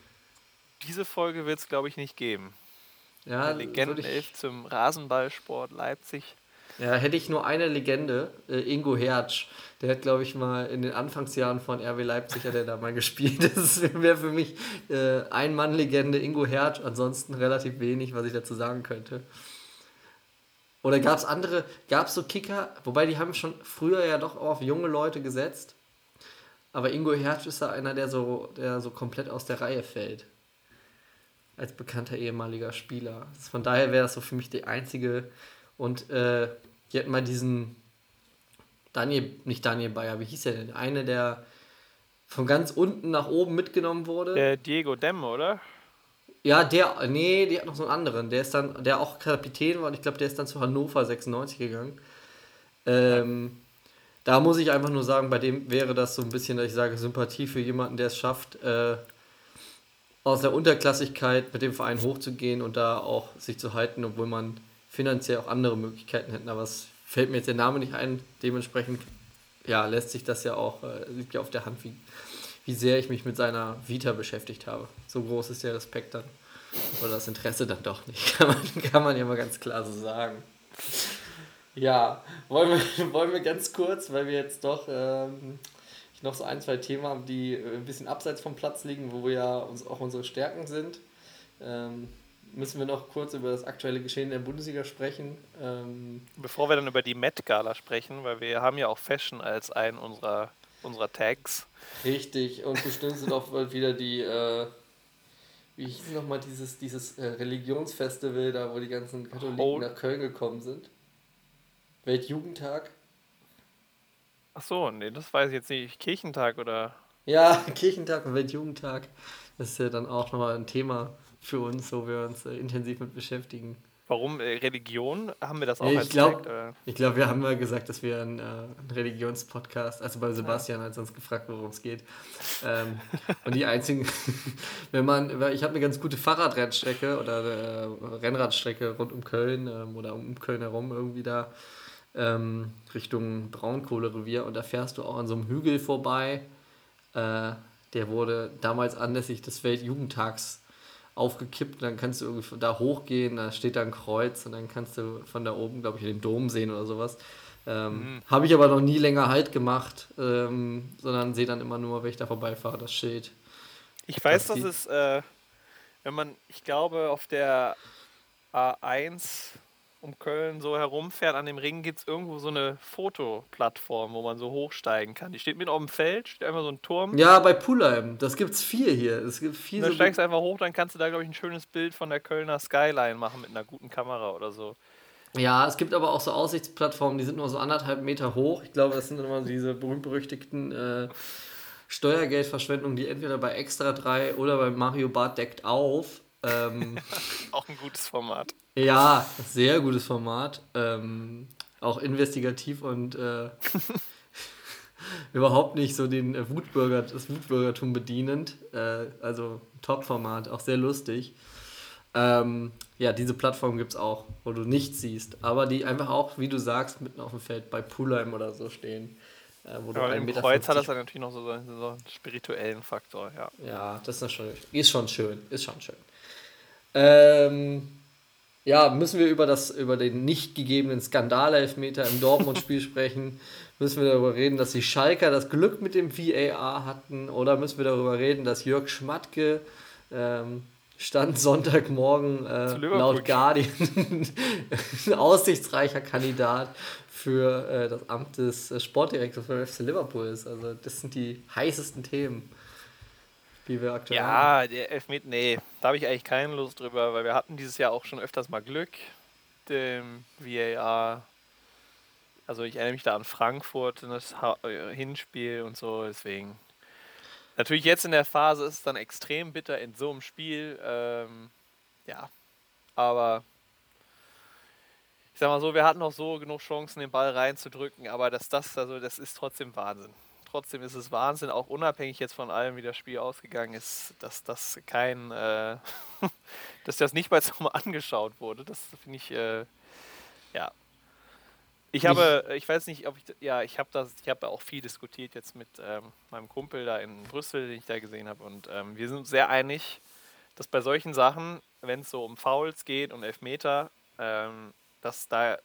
diese Folge wird es, glaube ich, nicht geben. Ja, Legendenelf zum Rasenballsport Leipzig. Ja, hätte ich nur eine Legende, äh, Ingo Hertz. Der hat, glaube ich, mal in den Anfangsjahren von RW Leipzig hat er da mal gespielt. Das wäre für mich äh, Ein-Mann-Legende Ingo Hertz. Ansonsten relativ wenig, was ich dazu sagen könnte. Oder gab es andere, gab es so Kicker, wobei die haben schon früher ja doch auf junge Leute gesetzt. aber Ingo Hertz ist da einer, der so, der so komplett aus der Reihe fällt. Als bekannter ehemaliger Spieler. Von daher wäre das so für mich die einzige. Und äh, die hatten mal diesen Daniel, nicht Daniel Bayer, wie hieß der denn? Eine, der von ganz unten nach oben mitgenommen wurde. Der Diego Dem, oder? Ja, der, nee, die hat noch so einen anderen. Der ist dann, der auch Kapitän war und ich glaube, der ist dann zu Hannover 96 gegangen. Ähm. Da muss ich einfach nur sagen, bei dem wäre das so ein bisschen, dass ich sage, Sympathie für jemanden, der es schafft, äh, aus der Unterklassigkeit mit dem Verein hochzugehen und da auch sich zu halten, obwohl man finanziell auch andere Möglichkeiten hätte. Aber es fällt mir jetzt der Name nicht ein. Dementsprechend ja, lässt sich das ja auch, äh, liegt ja auf der Hand, wie, wie sehr ich mich mit seiner Vita beschäftigt habe. So groß ist der Respekt dann. Oder das Interesse dann doch nicht. Kann man, kann man ja mal ganz klar so sagen. Ja, wollen wir, wollen wir ganz kurz, weil wir jetzt doch ähm, noch so ein, zwei Themen haben, die äh, ein bisschen abseits vom Platz liegen, wo wir ja uns auch unsere Stärken sind. Ähm, müssen wir noch kurz über das aktuelle Geschehen in der Bundesliga sprechen. Ähm, Bevor wir dann über die Met-Gala sprechen, weil wir haben ja auch Fashion als einen unserer, unserer Tags. Richtig, und bestimmt sind auch wieder die, äh, wie hieß nochmal dieses, dieses äh, Religionsfestival da, wo die ganzen Katholiken oh. nach Köln gekommen sind. Weltjugendtag. Ach so, nee, das weiß ich jetzt nicht. Kirchentag oder? Ja, Kirchentag und Weltjugendtag. Das ist ja dann auch nochmal ein Thema für uns, wo wir uns äh, intensiv mit beschäftigen. Warum äh, Religion? Haben wir das auch ja, ich glaub, Ich glaube, wir haben mal gesagt, dass wir ein, äh, ein Religionspodcast, also bei Sebastian, ja. als uns gefragt, worum es geht. Ähm, und die einzigen, wenn man, ich habe eine ganz gute Fahrradrennstrecke oder äh, Rennradstrecke rund um Köln ähm, oder um Köln herum irgendwie da ähm, Richtung Braunkohlerevier und da fährst du auch an so einem Hügel vorbei. Äh, der wurde damals anlässlich des Weltjugendtags aufgekippt. Dann kannst du irgendwie da hochgehen, da steht da ein Kreuz und dann kannst du von da oben, glaube ich, den Dom sehen oder sowas. Ähm, mhm. Habe ich aber noch nie länger Halt gemacht, ähm, sondern sehe dann immer nur, wenn ich da vorbeifahre, das Schild. Ich weiß, dass es, äh, wenn man, ich glaube, auf der A1 um Köln so herumfährt, an dem Ring gibt es irgendwo so eine Fotoplattform, wo man so hochsteigen kann. Die steht mit auf dem Feld, steht einfach so ein Turm. Ja, bei Pulheim. Das gibt es vier hier. Es gibt vier. Dann so steigst du einfach hoch, dann kannst du da, glaube ich, ein schönes Bild von der Kölner Skyline machen mit einer guten Kamera oder so. Ja, es gibt aber auch so Aussichtsplattformen, die sind nur so anderthalb Meter hoch. Ich glaube, das sind immer diese berühmt-berüchtigten äh, Steuergeldverschwendungen, die entweder bei Extra 3 oder bei Mario Bart deckt auf. Ähm, auch ein gutes Format. Ja, sehr gutes Format. Ähm, auch investigativ und äh, überhaupt nicht so den äh, Wutbürger, das Wutbürgertum bedienend. Äh, also Top-Format, auch sehr lustig. Ähm, ja, diese Plattform gibt es auch, wo du nichts siehst, aber die einfach auch, wie du sagst, mitten auf dem Feld bei Pulheim oder so stehen. Äh, wo aber im Kreuz hat das dann natürlich noch so, so einen spirituellen Faktor, ja. Ja, das ist schon, ist schon schön, ist schon schön. Ähm, ja, müssen wir über, das, über den nicht gegebenen Skandalelfmeter im Dortmund-Spiel sprechen? Müssen wir darüber reden, dass die Schalker das Glück mit dem VAR hatten? Oder müssen wir darüber reden, dass Jörg Schmatke ähm, stand Sonntagmorgen äh, laut Guardian ein aussichtsreicher Kandidat für äh, das Amt des äh, Sportdirektors von FC Liverpool ist? Also das sind die heißesten Themen die wir aktuell ja, haben. Ja, der Elfmeter, nee, da habe ich eigentlich keine Lust drüber, weil wir hatten dieses Jahr auch schon öfters mal Glück, dem VAR. Also ich erinnere mich da an Frankfurt, das äh, Hinspiel und so, deswegen. Natürlich jetzt in der Phase ist es dann extrem bitter in so einem Spiel. Ähm, ja, aber ich sag mal so, wir hatten auch so genug Chancen, den Ball reinzudrücken, aber dass das, also das ist trotzdem Wahnsinn trotzdem ist es Wahnsinn, auch unabhängig jetzt von allem, wie das Spiel ausgegangen ist, dass das kein, äh, dass das nicht bei so angeschaut wurde. Das finde ich, äh, ja. Ich habe, ich weiß nicht, ob ich, ja, ich habe das, ich habe auch viel diskutiert jetzt mit ähm, meinem Kumpel da in Brüssel, den ich da gesehen habe, und ähm, wir sind sehr einig, dass bei solchen Sachen, wenn es so um Fouls geht und Elfmeter, ähm, dass da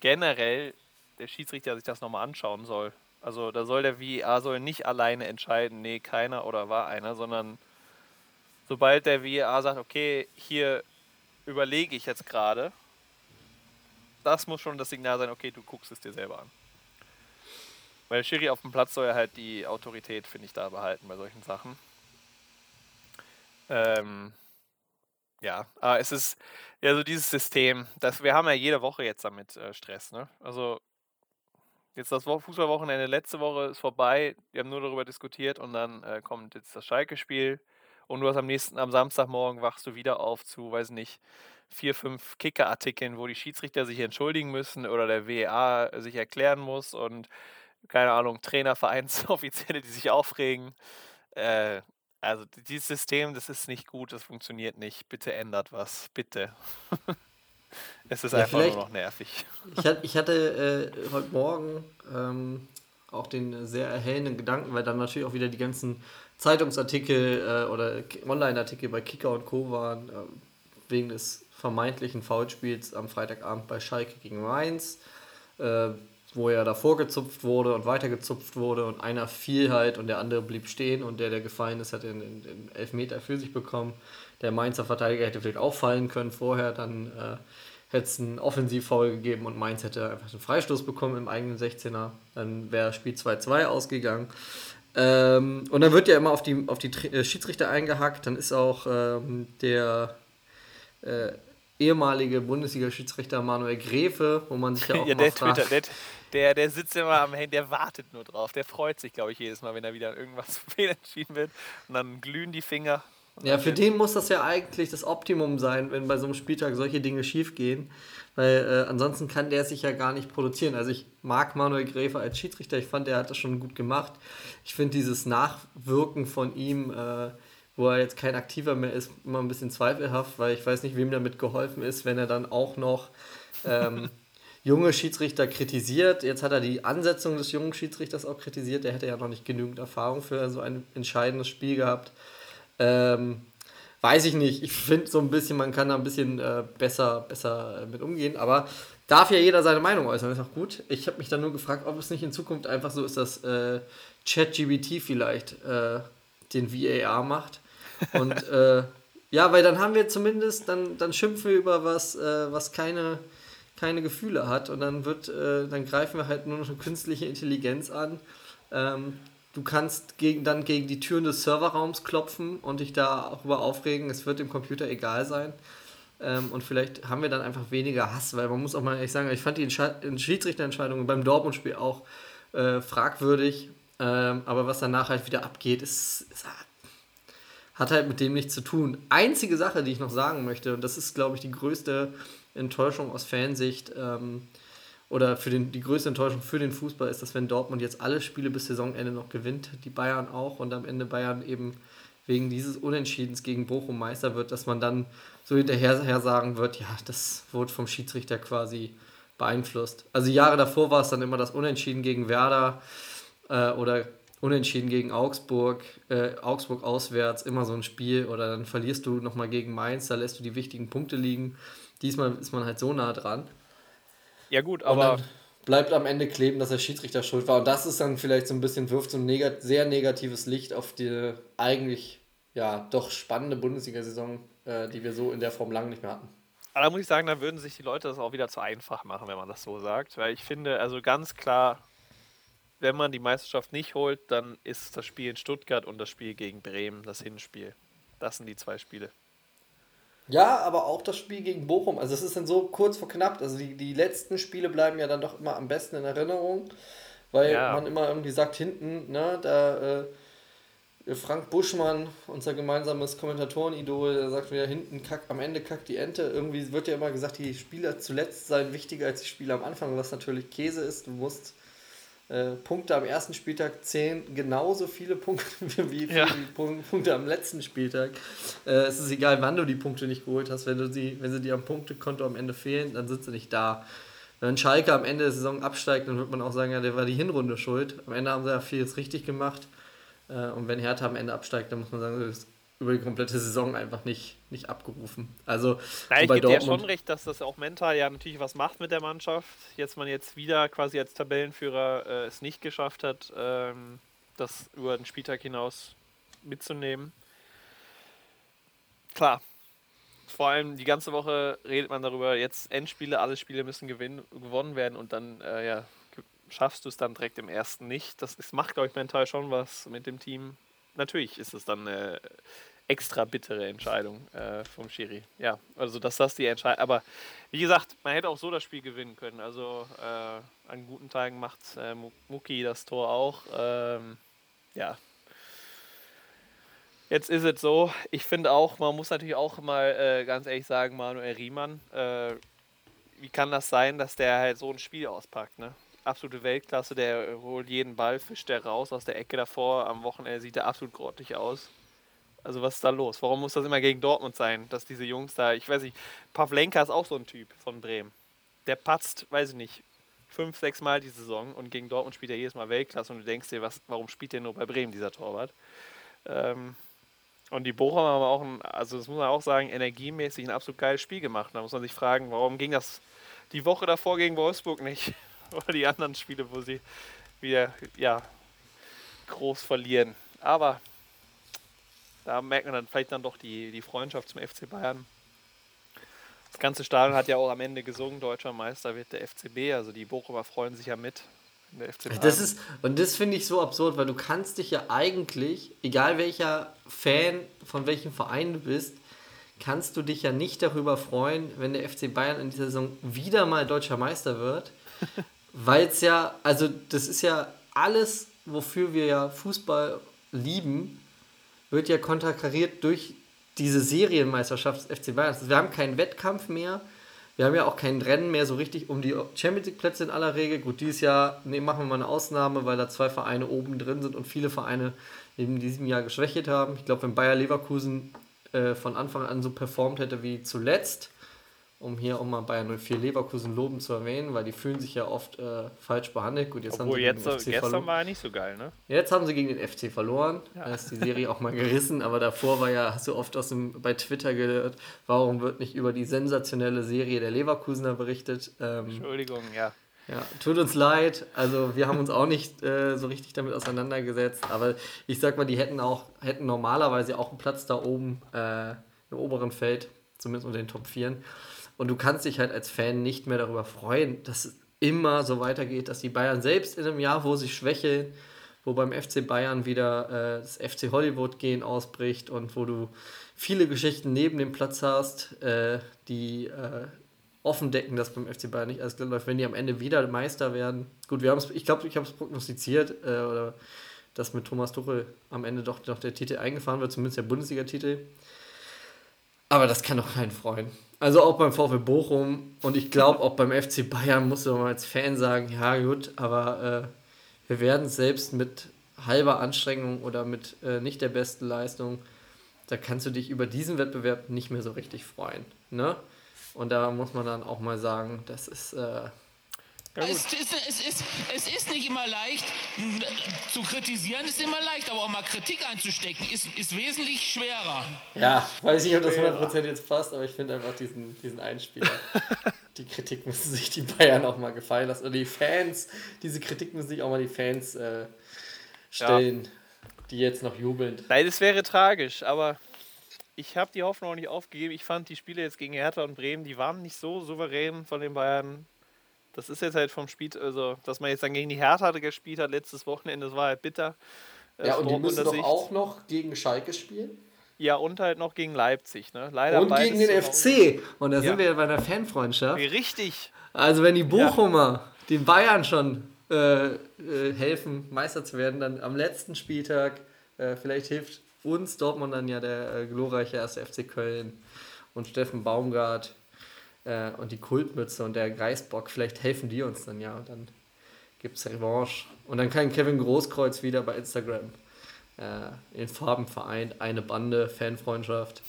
generell der Schiedsrichter sich das nochmal anschauen soll. Also da soll der VAR soll nicht alleine entscheiden, nee, keiner oder war einer, sondern sobald der VAR sagt, okay, hier überlege ich jetzt gerade, das muss schon das Signal sein, okay, du guckst es dir selber an. Weil Schiri auf dem Platz soll ja halt die Autorität, finde ich, da behalten bei solchen Sachen. Ähm, ja, aber es ist ja so dieses System, dass wir haben ja jede Woche jetzt damit äh, Stress, ne? Also jetzt das Fußballwochenende letzte Woche ist vorbei, wir haben nur darüber diskutiert und dann äh, kommt jetzt das Schalke-Spiel und du hast am nächsten, am Samstagmorgen wachst du wieder auf zu, weiß nicht, vier, fünf Kicker-Artikeln, wo die Schiedsrichter sich entschuldigen müssen oder der WEA sich erklären muss und keine Ahnung, Trainer, Vereinsoffizielle, die sich aufregen. Äh, also dieses System, das ist nicht gut, das funktioniert nicht. Bitte ändert was, bitte. es ist ja, einfach nur noch nervig. Ich, hat, ich hatte äh, heute Morgen ähm, auch den sehr erhellenden Gedanken, weil dann natürlich auch wieder die ganzen Zeitungsartikel äh, oder Online-Artikel bei Kicker und Co. waren, äh, wegen des vermeintlichen Foulspiels am Freitagabend bei Schalke gegen Mainz. Äh, wo er davor gezupft wurde und weitergezupft wurde und einer fiel halt und der andere blieb stehen und der, der gefallen ist, hat den, den, den Elfmeter für sich bekommen. Der Mainzer Verteidiger hätte vielleicht auch fallen können vorher, dann äh, hätte es einen Offensivfoul gegeben und Mainz hätte einfach einen Freistoß bekommen im eigenen 16er. Dann wäre Spiel 2-2 ausgegangen. Ähm, und dann wird ja immer auf die, auf die äh, Schiedsrichter eingehackt. Dann ist auch ähm, der äh, ehemalige Bundesliga-Schiedsrichter Manuel Gräfe, wo man sich ja auch ja, der fragt, Twitter, der, der, der sitzt immer am Handy, der wartet nur drauf. Der freut sich, glaube ich, jedes Mal, wenn er wieder irgendwas entschieden wird. Und dann glühen die Finger. Ja, für den muss das ja eigentlich das Optimum sein, wenn bei so einem Spieltag solche Dinge schiefgehen. Weil äh, ansonsten kann der sich ja gar nicht produzieren. Also ich mag Manuel Gräfer als Schiedsrichter. Ich fand, er hat das schon gut gemacht. Ich finde dieses Nachwirken von ihm, äh, wo er jetzt kein Aktiver mehr ist, immer ein bisschen zweifelhaft, weil ich weiß nicht, wem damit geholfen ist, wenn er dann auch noch ähm, junge Schiedsrichter kritisiert. Jetzt hat er die Ansetzung des jungen Schiedsrichters auch kritisiert. Der hätte ja noch nicht genügend Erfahrung für so ein entscheidendes Spiel gehabt. Ähm, weiß ich nicht. Ich finde so ein bisschen, man kann da ein bisschen äh, besser, besser äh, mit umgehen. Aber darf ja jeder seine Meinung äußern, ist auch gut. Ich habe mich dann nur gefragt, ob es nicht in Zukunft einfach so ist, dass äh, ChatGBT vielleicht äh, den VAR macht. Und äh, ja, weil dann haben wir zumindest, dann, dann schimpfen wir über was, äh, was keine keine Gefühle hat und dann wird, äh, dann greifen wir halt nur noch eine künstliche Intelligenz an. Ähm, du kannst gegen, dann gegen die Türen des Serverraums klopfen und dich darüber aufregen, es wird dem Computer egal sein. Ähm, und vielleicht haben wir dann einfach weniger Hass, weil man muss auch mal ehrlich sagen, ich fand die Schiedsrichterentscheidungen beim Dortmund-Spiel auch äh, fragwürdig, ähm, aber was danach halt wieder abgeht, ist, ist, hat halt mit dem nichts zu tun. Einzige Sache, die ich noch sagen möchte, und das ist, glaube ich, die größte Enttäuschung aus Fansicht ähm, oder für den, die größte Enttäuschung für den Fußball ist, dass wenn Dortmund jetzt alle Spiele bis Saisonende noch gewinnt, die Bayern auch und am Ende Bayern eben wegen dieses Unentschiedens gegen Bochum Meister wird, dass man dann so hinterher sagen wird, ja, das wurde vom Schiedsrichter quasi beeinflusst. Also Jahre davor war es dann immer das Unentschieden gegen Werder äh, oder Unentschieden gegen Augsburg, äh, Augsburg auswärts, immer so ein Spiel oder dann verlierst du nochmal gegen Mainz, da lässt du die wichtigen Punkte liegen. Diesmal ist man halt so nah dran. Ja, gut, aber. bleibt am Ende kleben, dass der Schiedsrichter schuld war. Und das ist dann vielleicht so ein bisschen, wirft so ein negat sehr negatives Licht auf die eigentlich ja doch spannende Bundesliga-Saison, äh, die wir so in der Form lang nicht mehr hatten. Aber da muss ich sagen, da würden sich die Leute das auch wieder zu einfach machen, wenn man das so sagt. Weil ich finde, also ganz klar, wenn man die Meisterschaft nicht holt, dann ist das Spiel in Stuttgart und das Spiel gegen Bremen das Hinspiel. Das sind die zwei Spiele. Ja, aber auch das Spiel gegen Bochum. Also es ist dann so kurz vor knapp. Also die, die letzten Spiele bleiben ja dann doch immer am besten in Erinnerung, weil ja. man immer irgendwie sagt, hinten, ne, da äh, Frank Buschmann, unser gemeinsames Kommentatorenidol, der sagt wieder, hinten kackt, am Ende kackt die Ente. Irgendwie wird ja immer gesagt, die Spieler zuletzt seien wichtiger als die Spieler am Anfang, was natürlich Käse ist. Du musst äh, Punkte am ersten Spieltag zählen genauso viele Punkte wie ja. Punkte am letzten Spieltag. Äh, es ist egal, wann du die Punkte nicht geholt hast. Wenn, du sie, wenn sie dir am Punktekonto am Ende fehlen, dann sind sie nicht da. Wenn Schalke am Ende der Saison absteigt, dann wird man auch sagen, ja, der war die Hinrunde schuld. Am Ende haben sie ja vieles richtig gemacht. Äh, und wenn Hertha am Ende absteigt, dann muss man sagen, das über die komplette Saison einfach nicht, nicht abgerufen. Also ja, ich gebe dir schon recht, dass das auch mental ja natürlich was macht mit der Mannschaft. Jetzt man jetzt wieder quasi als Tabellenführer äh, es nicht geschafft hat, ähm, das über den Spieltag hinaus mitzunehmen. Klar. Vor allem die ganze Woche redet man darüber, jetzt Endspiele, alle Spiele müssen gewinnen, gewonnen werden und dann äh, ja, schaffst du es dann direkt im ersten nicht. Das ist, macht, glaube ich, mental schon was mit dem Team. Natürlich ist es dann eine extra bittere Entscheidung äh, vom Schiri. Ja, also dass das die Entscheidung. Aber wie gesagt, man hätte auch so das Spiel gewinnen können. Also äh, an guten Tagen macht äh, Muki das Tor auch. Ähm, ja. Jetzt ist es so, ich finde auch, man muss natürlich auch mal äh, ganz ehrlich sagen, Manuel Riemann, äh, wie kann das sein, dass der halt so ein Spiel auspackt, ne? Absolute Weltklasse, der holt jeden Ball, fischt der raus aus der Ecke davor. Am Wochenende sieht er absolut grottig aus. Also was ist da los? Warum muss das immer gegen Dortmund sein, dass diese Jungs da, ich weiß nicht, Pavlenka ist auch so ein Typ von Bremen. Der patzt, weiß ich nicht, fünf, sechs Mal die Saison und gegen Dortmund spielt er jedes Mal Weltklasse und du denkst dir, was, warum spielt der nur bei Bremen, dieser Torwart? Ähm, und die Bochum haben auch, ein, also das muss man auch sagen, energiemäßig ein absolut geiles Spiel gemacht. Da muss man sich fragen, warum ging das die Woche davor gegen Wolfsburg nicht? Oder die anderen Spiele, wo sie wieder, ja, groß verlieren. Aber da merkt man dann vielleicht dann doch die, die Freundschaft zum FC Bayern. Das ganze Stadion hat ja auch am Ende gesungen, deutscher Meister wird der FCB, also die Bochumer freuen sich ja mit. Der FC Bayern. Das ist, und das finde ich so absurd, weil du kannst dich ja eigentlich, egal welcher Fan von welchem Verein du bist, kannst du dich ja nicht darüber freuen, wenn der FC Bayern in dieser Saison wieder mal deutscher Meister wird. weil es ja, also das ist ja alles, wofür wir ja Fußball lieben, wird ja konterkariert durch diese Serienmeisterschaft des FC Bayern. Also wir haben keinen Wettkampf mehr. Wir haben ja auch kein Rennen mehr so richtig um die Champions League Plätze in aller Regel. Gut, dieses Jahr nee, machen wir mal eine Ausnahme, weil da zwei Vereine oben drin sind und viele Vereine in diesem Jahr geschwächt haben. Ich glaube, wenn Bayer Leverkusen äh, von Anfang an so performt hätte wie zuletzt, um hier auch mal Bayern 04 Leverkusen loben zu erwähnen, weil die fühlen sich ja oft äh, falsch behandelt. Gut, jetzt Obwohl haben sie jetzt, gegen gestern war ja nicht so geil, ne? Jetzt haben sie gegen den FC verloren. Ja. Da ist die Serie auch mal gerissen, aber davor war ja, hast du oft aus dem, bei Twitter gehört, warum wird nicht über die sensationelle Serie der Leverkusener berichtet? Ähm, Entschuldigung, ja. Ja, tut uns leid. Also wir haben uns auch nicht äh, so richtig damit auseinandergesetzt. Aber ich sag mal, die hätten auch, hätten normalerweise auch einen Platz da oben äh, im oberen Feld, zumindest unter den Top 4. Und du kannst dich halt als Fan nicht mehr darüber freuen, dass es immer so weitergeht, dass die Bayern selbst in einem Jahr, wo sie schwächeln, wo beim FC Bayern wieder äh, das FC Hollywood-Gehen ausbricht und wo du viele Geschichten neben dem Platz hast, äh, die äh, offen decken, dass beim FC Bayern nicht alles glatt läuft, wenn die am Ende wieder Meister werden. Gut, wir haben es, ich glaube, ich habe es prognostiziert, äh, oder dass mit Thomas Tuchel am Ende doch noch der Titel eingefahren wird, zumindest der Bundesliga-Titel. Aber das kann doch keinen freuen. Also auch beim VfB Bochum und ich glaube auch beim FC Bayern musst du mal als Fan sagen, ja gut, aber äh, wir werden selbst mit halber Anstrengung oder mit äh, nicht der besten Leistung, da kannst du dich über diesen Wettbewerb nicht mehr so richtig freuen. Ne? Und da muss man dann auch mal sagen, das ist äh, ja, es, ist, es, ist, es ist nicht immer leicht, zu kritisieren ist immer leicht, aber auch mal Kritik einzustecken ist, ist wesentlich schwerer. Ja, weiß nicht, ob das 100% jetzt passt, aber ich finde einfach diesen, diesen Einspieler. die Kritik müssen sich die Bayern auch mal gefallen lassen. Oder die Fans, diese Kritik müssen sich auch mal die Fans äh, stellen, ja. die jetzt noch jubeln. Nein, das wäre tragisch, aber ich habe die Hoffnung auch nicht aufgegeben. Ich fand die Spiele jetzt gegen Hertha und Bremen, die waren nicht so souverän von den Bayern das ist jetzt halt vom Spiel, also dass man jetzt dann gegen die Hertha gespielt hat letztes Wochenende, das war halt bitter. Äh, ja, und die müssen doch auch noch gegen Schalke spielen? Ja, und halt noch gegen Leipzig, ne? Leider und gegen den FC. Und da ja. sind wir ja bei der Fanfreundschaft. Richtig. Also wenn die Bochumer ja. den Bayern schon äh, äh, helfen, Meister zu werden, dann am letzten Spieltag, äh, vielleicht hilft uns Dortmund dann ja der äh, glorreiche erste FC Köln und Steffen Baumgart äh, und die Kultmütze und der Greisbock, vielleicht helfen die uns dann ja und dann gibt es Revanche. Und dann kann Kevin Großkreuz wieder bei Instagram äh, in Farben vereint, eine Bande, Fanfreundschaft,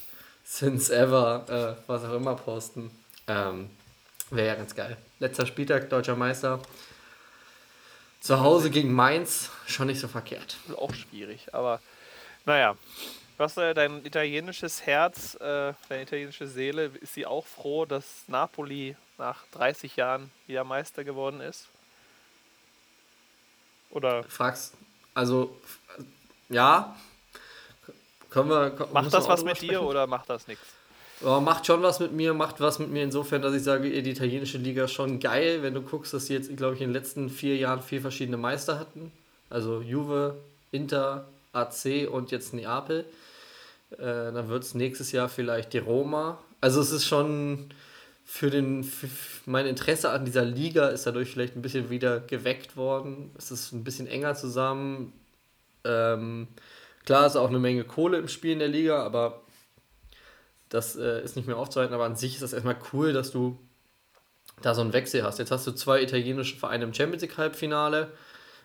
since ever, äh, was auch immer posten. Ähm, Wäre ja ganz geil. Letzter Spieltag, deutscher Meister. Zu Hause gegen Mainz, schon nicht so verkehrt. Auch schwierig, aber naja, was äh, dein italienisches Herz, äh, deine italienische Seele, ist sie auch froh, dass Napoli nach 30 Jahren wieder Meister geworden ist? Oder? Fragst, also ja, können wir. Macht das was mit dir oder macht das nichts? Aber macht schon was mit mir, macht was mit mir insofern, dass ich sage, die italienische Liga ist schon geil, wenn du guckst, dass sie jetzt, glaube ich, in den letzten vier Jahren vier verschiedene Meister hatten. Also Juve, Inter, AC und jetzt Neapel. Äh, dann wird es nächstes Jahr vielleicht die Roma. Also es ist schon für, den, für mein Interesse an dieser Liga ist dadurch vielleicht ein bisschen wieder geweckt worden. Es ist ein bisschen enger zusammen. Ähm, klar ist auch eine Menge Kohle im Spiel in der Liga, aber das äh, ist nicht mehr aufzuhalten. Aber an sich ist das erstmal cool, dass du da so einen Wechsel hast. Jetzt hast du zwei italienische Vereine im Champions League Halbfinale.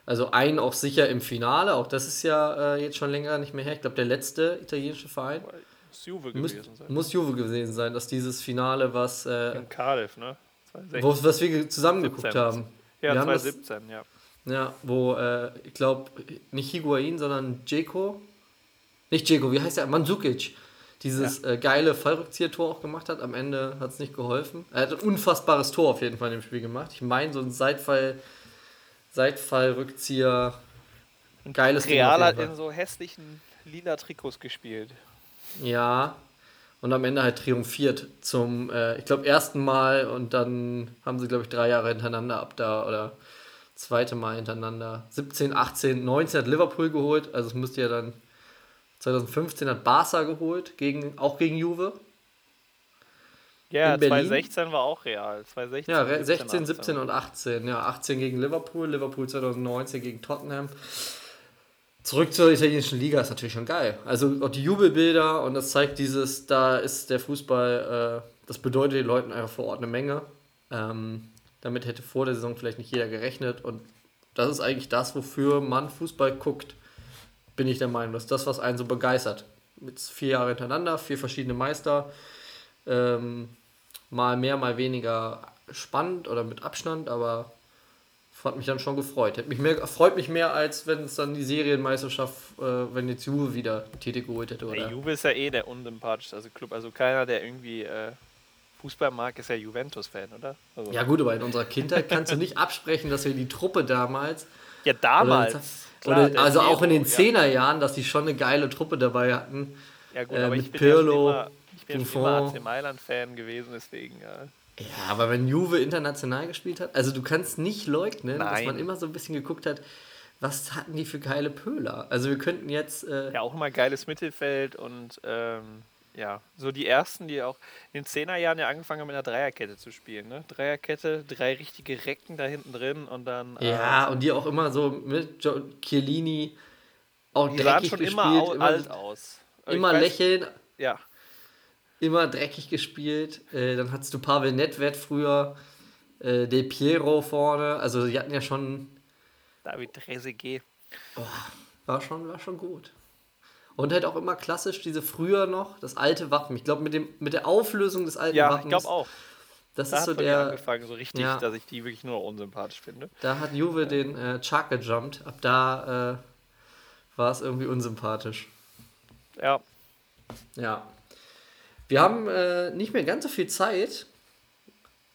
Also einen auch sicher im Finale. Auch das ist ja äh, jetzt schon länger nicht mehr her. Ich glaube, der letzte italienische Verein. Muss Juve Muss, gewesen sein. muss Juve gewesen sein, dass dieses Finale, was, äh, In Cardiff, ne? 2016. wo, was wir zusammen geguckt 17. haben. ja, wir haben das- 2017, ja. Ja, wo, äh, ich glaube, nicht Higuain, sondern Dzeko. Nicht Dzeko, wie heißt der? Mandzukic. Dieses äh, geile Fallrückzieher-Tor auch gemacht hat. Am Ende hat es nicht geholfen. Er hat ein unfassbares Tor auf jeden Fall in dem Spiel gemacht. Ich meine, so ein Seitfall, Seitfallrückzieher. Ein geiles Real hat in so hässlichen lila Trikots gespielt. Ja. Und am Ende halt triumphiert zum, äh, ich glaube, ersten Mal und dann haben sie, glaube ich, drei Jahre hintereinander ab da oder zweite Mal hintereinander. 17, 18, 19 hat Liverpool geholt, also es müsste ja dann 2015 hat Barca geholt, gegen, auch gegen Juve. Ja, In Berlin? 2016 war auch Real. 2016, Ja, re- 16, 18. 17 und 18. Ja, 18 gegen Liverpool, Liverpool 2019 gegen Tottenham. Zurück zur italienischen Liga ist natürlich schon geil. Also auch die Jubelbilder und das zeigt dieses, da ist der Fußball, äh, das bedeutet den Leuten einfach vor Ort eine Menge. Ähm, damit hätte vor der Saison vielleicht nicht jeder gerechnet und das ist eigentlich das, wofür man Fußball guckt, bin ich der Meinung. Das ist das, was einen so begeistert. Mit vier Jahre hintereinander, vier verschiedene Meister. Ähm, mal mehr, mal weniger spannend oder mit Abstand, aber hat mich dann schon gefreut. Hätte mich mehr, freut mich mehr, als wenn es dann die Serienmeisterschaft, äh, wenn jetzt Juve wieder Titel geholt hätte. Der Oder? Juve ist ja eh der unsympathischste also Club. Also keiner, der irgendwie äh, Fußball mag, ist ja Juventus-Fan, oder? Also, Ja gut, aber in unserer Kindheit kannst du nicht absprechen, dass wir die Truppe damals, ja damals. oder, klar, oder, der also auch in den Piero, 10er Jahren, dass die schon eine geile Truppe dabei hatten. Ja, ja gut, äh, aber mit ich bin Pirlo, ja ich bin ja schon immer Buffon. AC Mailand-Fan gewesen, deswegen, ja. Ja, aber wenn Juve international gespielt hat, also du kannst nicht leugnen, dass Nein. man immer so ein bisschen geguckt hat, was hatten die für geile Pöler? Also wir könnten jetzt, äh, Ja, auch immer geiles Mittelfeld und ähm, ja, so die ersten, die auch in den 10er Jahren ja angefangen haben, mit einer Dreierkette zu spielen. Ne? Dreierkette, drei richtige Recken da hinten drin und dann. Ja, äh, und die auch immer so mit jo Chiellini auch die sahen dreckig schon gespielt, immer, au- immer, alt aus. Ich immer weiß- lächeln, Ja, immer dreckig gespielt. Äh, dann hattest du Pavel Nedved früher, äh, Del Piero vorne, also die hatten ja schon, David Trezeguet. war schon, war schon gut. Und halt auch immer klassisch diese früher noch, das alte Wappen. Ich glaube, mit, dem- mit der Auflösung des alten Ja, ich Wappens, glaube auch. das Da ist hat so der, angefangen, so richtig, Ja. dass ich die wirklich nur unsympathisch finde. da hat Juve den äh, Chak gejumpt, ab da äh, war es irgendwie unsympathisch. Ja, Ja. Wir haben äh, nicht mehr ganz so viel Zeit.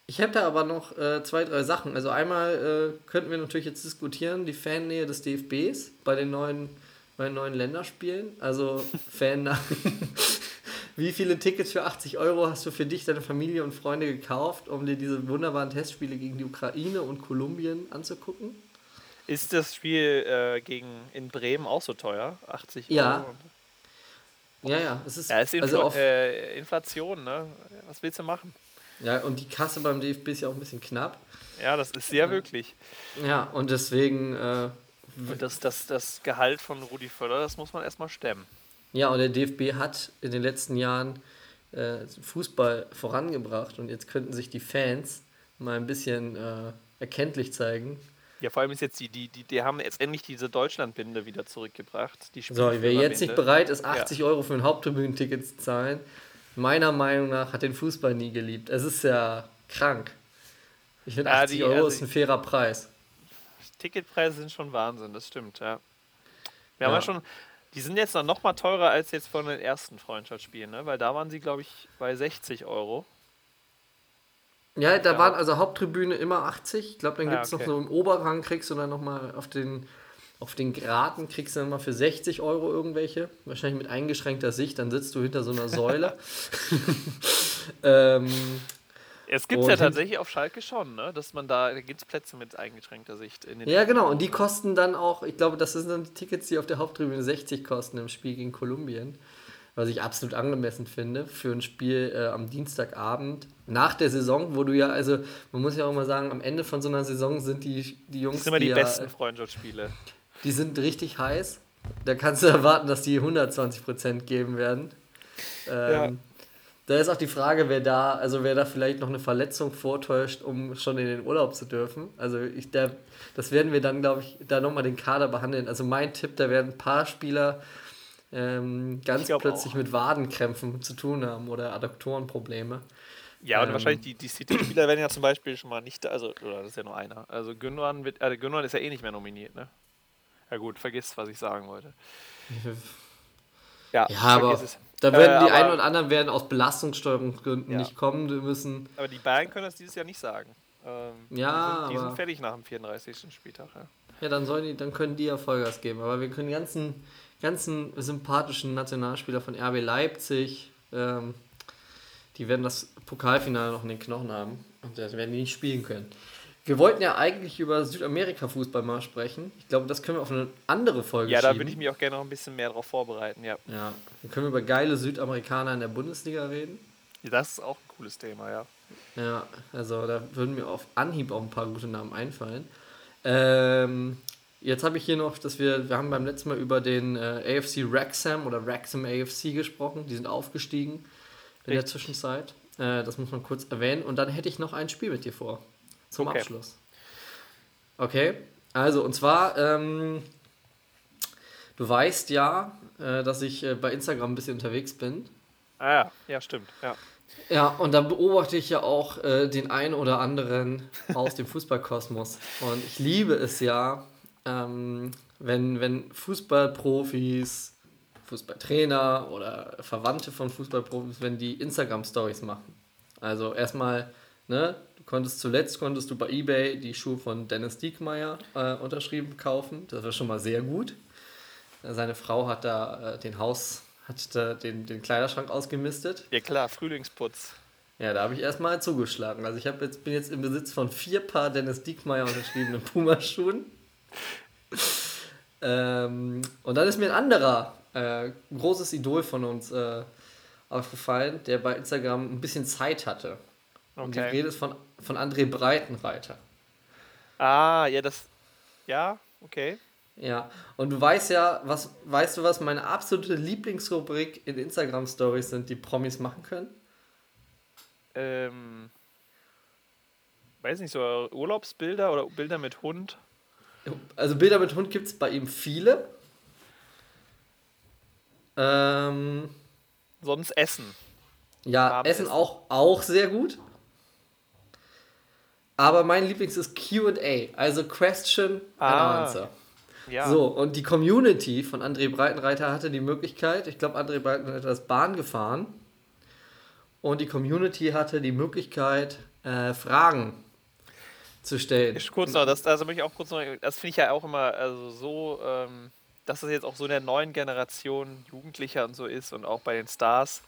Ich da aber noch äh, zwei, drei Sachen. Also einmal äh, könnten wir natürlich jetzt diskutieren, die Fannähe des DFBs bei den neuen, bei den neuen Länderspielen. Also Fan Wie viele Tickets für 80 Euro hast du für dich, deine Familie und Freunde gekauft, um dir diese wunderbaren Testspiele gegen die Ukraine und Kolumbien anzugucken? ist das Spiel äh, gegen in Bremen auch so teuer? 80 Ja. Euro? Ja, ja, es ist, Ja, ist Infl also auf, äh, Inflation, ne? Was willst du machen? ja, und die Kasse beim DFB ist ja auch ein bisschen knapp. Ja, das ist sehr wirklich. Ja, und deswegen äh, Und das, das, das Gehalt von Rudi Völler, das muss man erstmal stemmen. Ja, und der DFB hat in den letzten Jahren äh, Fußball vorangebracht und jetzt könnten sich die Fans mal ein bisschen äh, erkenntlich zeigen. Ja, vor allem ist jetzt die, die, die, die haben jetzt endlich diese Deutschlandbinde wieder zurückgebracht. Die So, wer jetzt nicht bereit ist, 80 Euro für ein Haupttribünenticket zu zahlen, meiner Meinung nach hat den Fußball nie geliebt. Es ist ja krank. Ich finde, Ja, 80 die- Euro also ist ein fairer Preis. Ticketpreise sind schon Wahnsinn, das stimmt, ja. Wir haben Ja. ja schon, die sind jetzt noch mal teurer als jetzt von den ersten Freundschaftsspielen, ne? Weil da waren sie, glaube ich, bei 60 Euro. Ja, da Ja. waren also Haupttribüne immer 80. Ich glaube, dann gibt es okay. noch so im Oberrang, kriegst du dann nochmal auf den Auf den Graten kriegst du dann mal für 60 Euro irgendwelche. Wahrscheinlich mit eingeschränkter Sicht. Dann sitzt du hinter so einer Säule. ähm, Es gibt Und ja tatsächlich auf Schalke schon, ne? Dass man da, da gibt es Plätze mit eingeschränkter Sicht in den ja, genau. Und die kosten dann auch, ich glaube, das sind dann die Tickets, die auf der Haupttribüne 60 kosten im Spiel gegen Kolumbien. Was ich absolut angemessen finde für ein Spiel äh, am Dienstagabend nach der Saison, wo du ja, also man muss ja auch mal sagen, am Ende von so einer Saison sind die, die Jungs, Das sind immer die ja, besten Freundschaftsspiele. die sind richtig heiß. Da kannst du erwarten, dass die 120% geben werden. Ähm, Ja. Da ist auch die Frage, wer da, also wer da vielleicht noch eine Verletzung vortäuscht, um schon in den Urlaub zu dürfen. Also ich, der, das werden wir dann, glaube ich, da nochmal den Kader behandeln. Also mein Tipp, da werden ein paar Spieler ähm, ganz plötzlich auch. mit Wadenkrämpfen zu tun haben oder Adduktorenprobleme. Ja, und Ähm. wahrscheinlich die, die City-Spieler werden ja zum Beispiel schon mal nicht, also, oder das ist ja nur einer. Also Gündogan, wird, äh, Gündogan ist ja eh nicht mehr nominiert, ne? Ja gut, vergiss, was ich sagen wollte. Ja, Ja, aber es. da werden Äh, die einen oder anderen werden aus Belastungssteuerungsgründen Ja. nicht kommen müssen. Aber die Bayern können das dieses Jahr nicht sagen. Ähm, Ja, die sind, die sind fertig nach dem 34. Spieltag. Ja. Ja, dann, sollen die, dann können die ja Vollgas geben. Aber wir können die ganzen, ganzen sympathischen Nationalspieler von RB Leipzig, ähm, die werden das Pokalfinale noch in den Knochen haben. Und da werden die nicht spielen können. Wir wollten ja eigentlich über Südamerika-Fußball mal sprechen. Ich glaube, das können wir auf eine andere Folge Ja, da schieben. würde ich mich auch gerne noch ein bisschen mehr darauf vorbereiten, ja. Ja, dann können wir über geile Südamerikaner in der Bundesliga reden. Das ist auch ein cooles Thema, ja. Ja, also da würden mir auf Anhieb auch ein paar gute Namen einfallen. Ähm, jetzt habe ich hier noch, dass wir, wir haben beim letzten Mal über den äh, AFC Wrexham oder Wrexham AFC gesprochen. Die sind aufgestiegen in der Richtig. Zwischenzeit. Äh, das muss man kurz erwähnen. Und dann hätte ich noch ein Spiel mit dir vor. Zum Okay. Abschluss. Okay, also und zwar, ähm, du weißt ja, äh, dass ich äh, bei Instagram ein bisschen unterwegs bin. Ah ja, ja, stimmt, ja. Ja, und da beobachte ich ja auch äh, den einen oder anderen aus dem Fußballkosmos. Und ich liebe es ja, ähm, wenn, wenn Fußballprofis, Fußballtrainer oder Verwandte von Fußballprofis, wenn die Instagram-Stories machen. Also erstmal, ne, du konntest zuletzt konntest du bei Ebay die Schuhe von Dennis Diekmeyer äh, unterschrieben kaufen. Das war schon mal sehr gut. Seine Frau hat da äh, den Haus, hat da den, den Kleiderschrank ausgemistet. Ja klar, Frühlingsputz. Ja, da habe ich erstmal zugeschlagen. Also ich jetzt, bin jetzt im Besitz von vier Paar Dennis Diekmeyer unterschriebenen Pumaschuhen. Ähm, und dann ist mir ein anderer äh, großes Idol von uns äh, aufgefallen, der bei Instagram ein bisschen Zeit hatte. Und die Okay. Rede ist von, von André Breitenreiter. Ah, ja, das. Ja, okay. Ja, und du weißt ja, was, weißt du, was meine absolute Lieblingsrubrik in Instagram Stories sind, die Promis machen können? Ähm. Weiß nicht, so Urlaubsbilder oder Bilder mit Hund. Also Bilder mit Hund gibt es bei ihm viele. Ähm, Sonst Essen. ja, Abendessen. Essen auch, auch sehr gut. Aber mein Lieblings ist QA, also Question and Ah, Answer. Ja. So, und die Community von André Breitenreiter hatte die Möglichkeit, ich glaube, André Breitenreiter ist Bahn gefahren. Und die Community hatte die Möglichkeit, äh, Fragen zu stellen. Ich kurz noch, das, also möchte ich auch kurz noch, das finde ich ja auch immer also so, ähm, dass das jetzt auch so in der neuen Generation Jugendlicher und so ist und auch bei den Stars.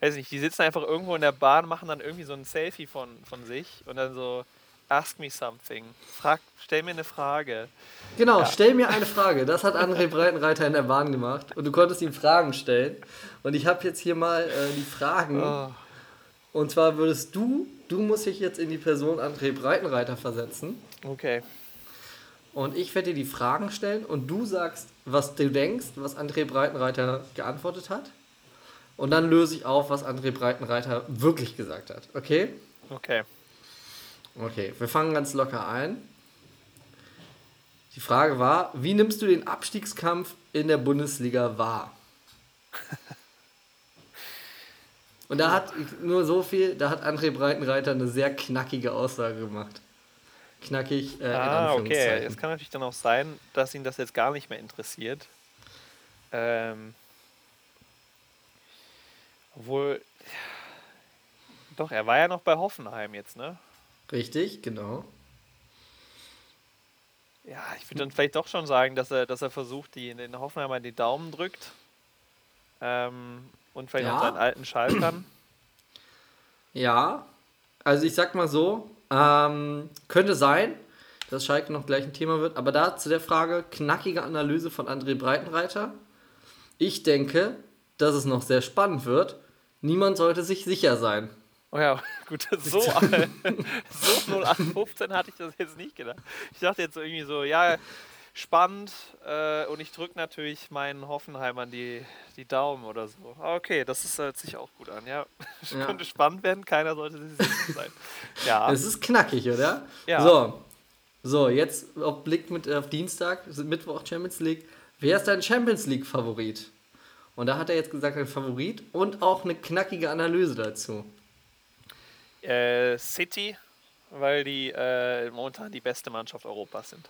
Weiß nicht, die sitzen einfach irgendwo in der Bahn, machen dann irgendwie so ein Selfie von, von sich und dann so, ask me something. Frag, stell mir eine Frage. Genau, stell mir eine Frage. Das hat André Breitenreiter in der Bahn gemacht. Und du konntest ihm Fragen stellen. Und ich habe jetzt hier mal äh, die Fragen. Oh, Und zwar würdest du, du musst dich jetzt in die Person André Breitenreiter versetzen. okay. Und ich werde dir die Fragen stellen und du sagst, was du denkst, was André Breitenreiter geantwortet hat. Und dann löse ich auf, was André Breitenreiter wirklich gesagt hat. Okay? Okay. Okay, wir fangen ganz locker ein. Die Frage war, wie nimmst du den Abstiegskampf in der Bundesliga wahr? Und da hat nur so viel, da hat André Breitenreiter eine sehr knackige Aussage gemacht. Knackig, äh, Ah, okay. Es kann natürlich dann auch sein, dass ihn das jetzt gar nicht mehr interessiert. Ähm, obwohl, doch, er war ja noch bei Hoffenheim jetzt, ne? Richtig, genau. Ja, ich würde dann vielleicht doch schon sagen, dass er, dass er versucht, die in den Hoffenheimer die Daumen drückt. Ähm, und vielleicht Ja. auch seinen alten Schaltern. Ja, also ich sag mal so, ähm, könnte sein, dass Schalke noch gleich ein Thema wird, aber da zu der Frage, knackige Analyse von André Breitenreiter. Ich denke, dass es noch sehr spannend wird. Niemand sollte sich sicher sein. Oh ja, gut, so, so 0815 hatte ich das jetzt nicht gedacht. Ich dachte jetzt so irgendwie so, ja, spannend äh, und ich drücke natürlich meinen Hoffenheimern die, die Daumen oder so. Aber Okay, das ist, hört sich auch gut an, ja. Ja. Könnte spannend werden, keiner sollte sich sicher sein. Ja, Es ist knackig, oder? Ja. So, so jetzt auf Blick mit auf Dienstag, Mittwoch Champions League. Wer ist dein Champions League Favorit? Und da hat er jetzt gesagt, ein Favorit und auch eine knackige Analyse dazu. äh, City, weil die äh, momentan die beste Mannschaft Europas sind.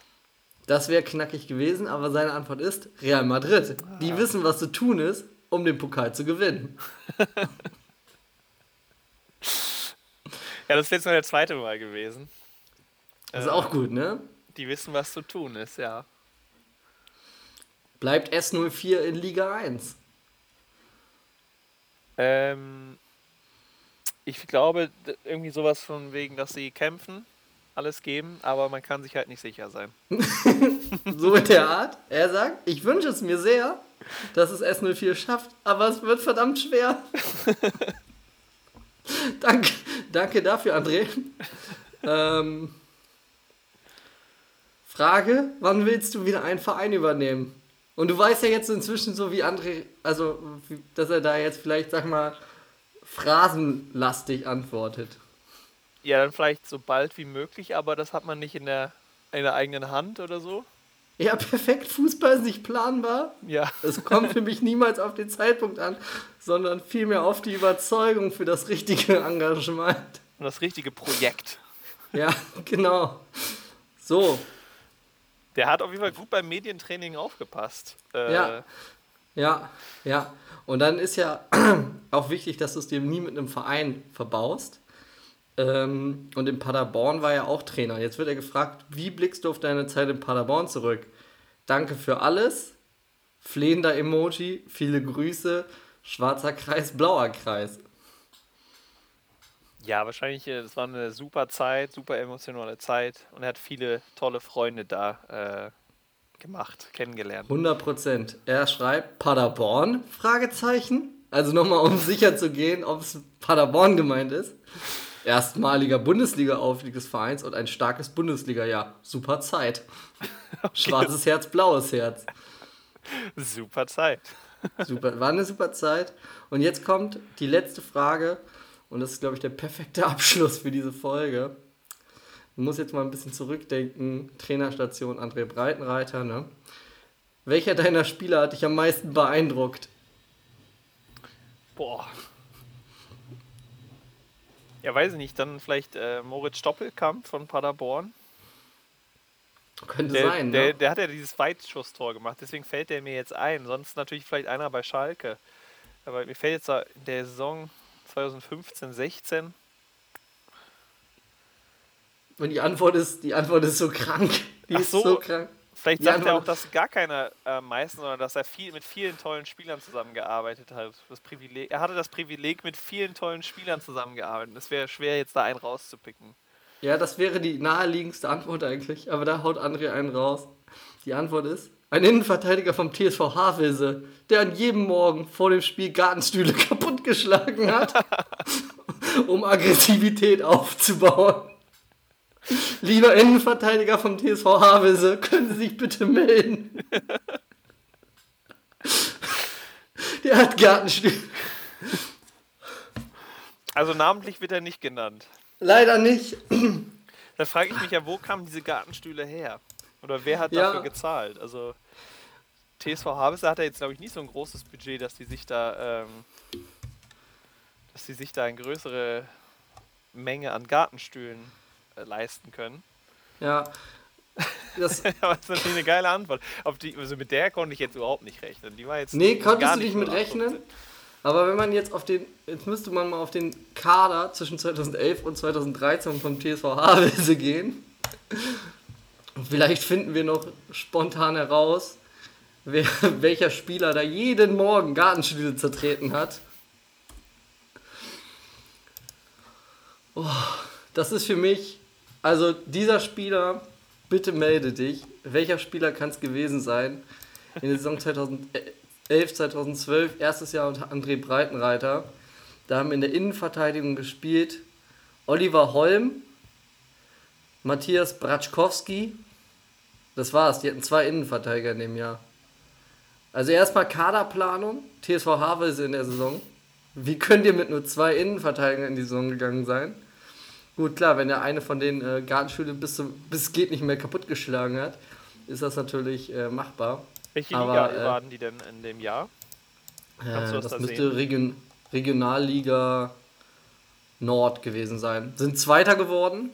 Das wäre knackig gewesen, aber seine Antwort ist Real Madrid. Die wissen, was zu tun ist, um den Pokal zu gewinnen. Ja, das ist jetzt nur der zweite Mal gewesen. Das ist auch gut, ne? Die wissen, was zu tun ist, ja. Bleibt S04 in Liga 1. Ähm, ich glaube, irgendwie sowas von wegen, dass sie kämpfen, alles geben, aber man kann sich halt nicht sicher sein. So in der Art. Er sagt, ich wünsche es mir sehr, dass es S04 schafft, aber es wird verdammt schwer. danke, danke dafür, André. Ähm, Frage, wann willst du wieder einen Verein übernehmen? Und du weißt ja jetzt inzwischen so wie André, also dass er da jetzt vielleicht, sag mal, phrasenlastig antwortet. Ja, dann vielleicht so bald wie möglich, aber das hat man nicht in der, in der eigenen Hand oder so. Ja, perfekt, Fußball ist nicht planbar. Ja, Es kommt für mich niemals auf den Zeitpunkt an, sondern vielmehr auf die Überzeugung für das richtige Engagement. und das richtige Projekt. Ja, genau. So, Der hat auf jeden Fall gut beim Medientraining aufgepasst. Äh, Ja. ja, ja. Und dann ist ja auch wichtig, dass du es dir nie mit einem Verein verbaust. Ähm, und in Paderborn war er auch Trainer. Jetzt wird er gefragt, wie blickst du auf deine Zeit in Paderborn zurück? Danke für alles. Flehender Emoji, viele Grüße, schwarzer Kreis, blauer Kreis. Ja, wahrscheinlich, äh, das war eine super Zeit, super emotionale Zeit und er hat viele tolle Freunde da äh, gemacht, kennengelernt. 100 Prozent. Er schreibt Paderborn? Fragezeichen. Also nochmal, um sicher zu gehen, ob es Paderborn gemeint ist. Erstmaliger Bundesliga-Aufstieg des Vereins und ein starkes Bundesliga-Jahr. Super Zeit. Schwarzes Herz, blaues Herz. Super Zeit. Super, war eine super Zeit. Und jetzt kommt die letzte Frage. Und das ist, glaube ich, der perfekte Abschluss für diese Folge. Man muss jetzt mal ein bisschen zurückdenken. Trainerstation André Breitenreiter. Ne? Welcher deiner Spieler hat dich am meisten beeindruckt? Boah. Ja, weiß ich nicht, dann vielleicht äh, Moritz Stoppelkamp von Paderborn. Könnte Der, sein, der, ne? der hat ja dieses Weitschusstor gemacht, deswegen fällt der mir jetzt ein. Sonst natürlich vielleicht einer bei Schalke. Aber mir fällt jetzt da in der Saison 2015, 16. Und die Antwort ist, die Antwort ist so krank. Die Ach ist so. so krank. Vielleicht Ja, sagt er nur- auch, dass gar keiner äh, meisten, sondern dass er viel mit vielen tollen Spielern zusammengearbeitet hat. Das Privileg, er hatte das Privileg, mit vielen tollen Spielern zusammengearbeitet. Es wäre schwer, jetzt da einen rauszupicken. Ja, das wäre die naheliegendste Antwort eigentlich, aber da haut André einen raus. Die Antwort ist, ein Innenverteidiger vom TSV Havelse, der an jedem Morgen vor dem Spiel Gartenstühle kaputtgeschlagen hat, um Aggressivität aufzubauen. Lieber Innenverteidiger vom TSV Havelse, können Sie sich bitte melden? Der hat Gartenstühle. Also namentlich wird er nicht genannt. Leider nicht. Da frage ich mich ja, wo kamen diese Gartenstühle her? Oder wer hat Ja. dafür gezahlt? Also TSV Havelse hat ja jetzt, glaube ich, nicht so ein großes Budget, dass die sich da, ähm, dass die sich da eine größere Menge an Gartenstühlen leisten können. Ja. Das, das ist natürlich eine geile Antwort. Die, also mit der konnte ich jetzt überhaupt nicht rechnen. Die war jetzt Nee, konntest du nicht mit 0815. rechnen? Aber wenn man jetzt auf den, jetzt müsste man mal auf den Kader zwischen 2011 und 2013 vom TSV Havelse gehen. Vielleicht finden wir noch spontan heraus, wer, welcher Spieler da jeden Morgen Gartenstühle zertreten hat. Oh, das ist für mich, also dieser Spieler, bitte melde dich. Welcher Spieler kann es gewesen sein? In der Saison 2011, 2012, erstes Jahr unter André Breitenreiter. Da haben in der Innenverteidigung gespielt Oliver Holm, Matthias Bratschkowski. Das war's. Die hatten zwei Innenverteidiger in dem Jahr. Also erstmal Kaderplanung, TSV Havelse in der Saison. Wie könnt ihr mit nur zwei Innenverteidigern in die Saison gegangen sein? Gut, klar, wenn der eine von den äh, Gartenschule bis, zum, bis geht nicht mehr kaputtgeschlagen hat, ist das natürlich äh, machbar. Welche Aber, Liga äh, waren die denn in dem Jahr? Kannst das, das da müsste Region, Regionalliga Nord gewesen sein. Sind Zweiter geworden,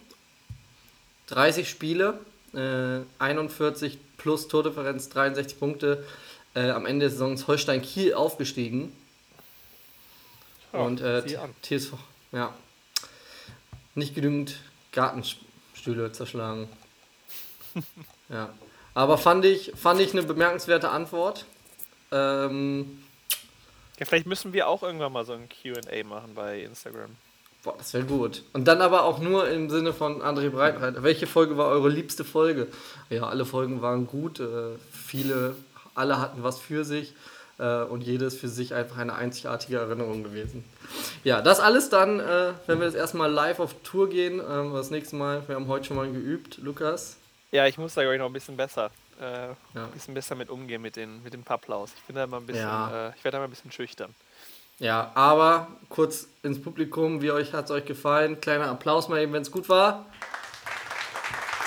30 Spiele, 41 äh, plus Tordifferenz, 63 Punkte. Äh, am Ende des Saisons Holstein Kiel aufgestiegen. Oh, und äh, TSV, ja. Nicht genügend Gartenstühle zerschlagen. ja. Aber fand ich, fand ich eine bemerkenswerte Antwort. Ähm, ja, vielleicht müssen wir auch irgendwann mal so ein QA machen bei Instagram. Boah, das wäre gut. Und dann aber auch nur im Sinne von André Breitenreiter. Welche Folge war eure liebste Folge? Ja, alle Folgen waren gut. Äh, viele, alle hatten was für sich. Äh, und jedes für sich einfach eine einzigartige Erinnerung gewesen. Ja, das alles dann, äh, wenn wir das erstmal live auf Tour gehen. Ähm, das nächste Mal, wir haben heute schon mal geübt. Lukas? Ja, ich muss da, glaube ich, noch ein bisschen besser. Äh, ja. Ein bisschen besser mit umgehen mit, den, mit dem Papplaus. Ich bin da immer ein bisschen, ja. Äh, ich werde da mal ein bisschen schüchtern. Ja, aber kurz ins Publikum, wie euch hat es euch gefallen? Kleiner Applaus mal eben, wenn es gut war.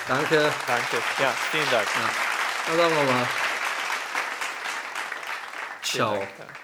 Danke. Danke. Ja, vielen Dank. Ja. Dann sagen wir mal. Ciao. Dank,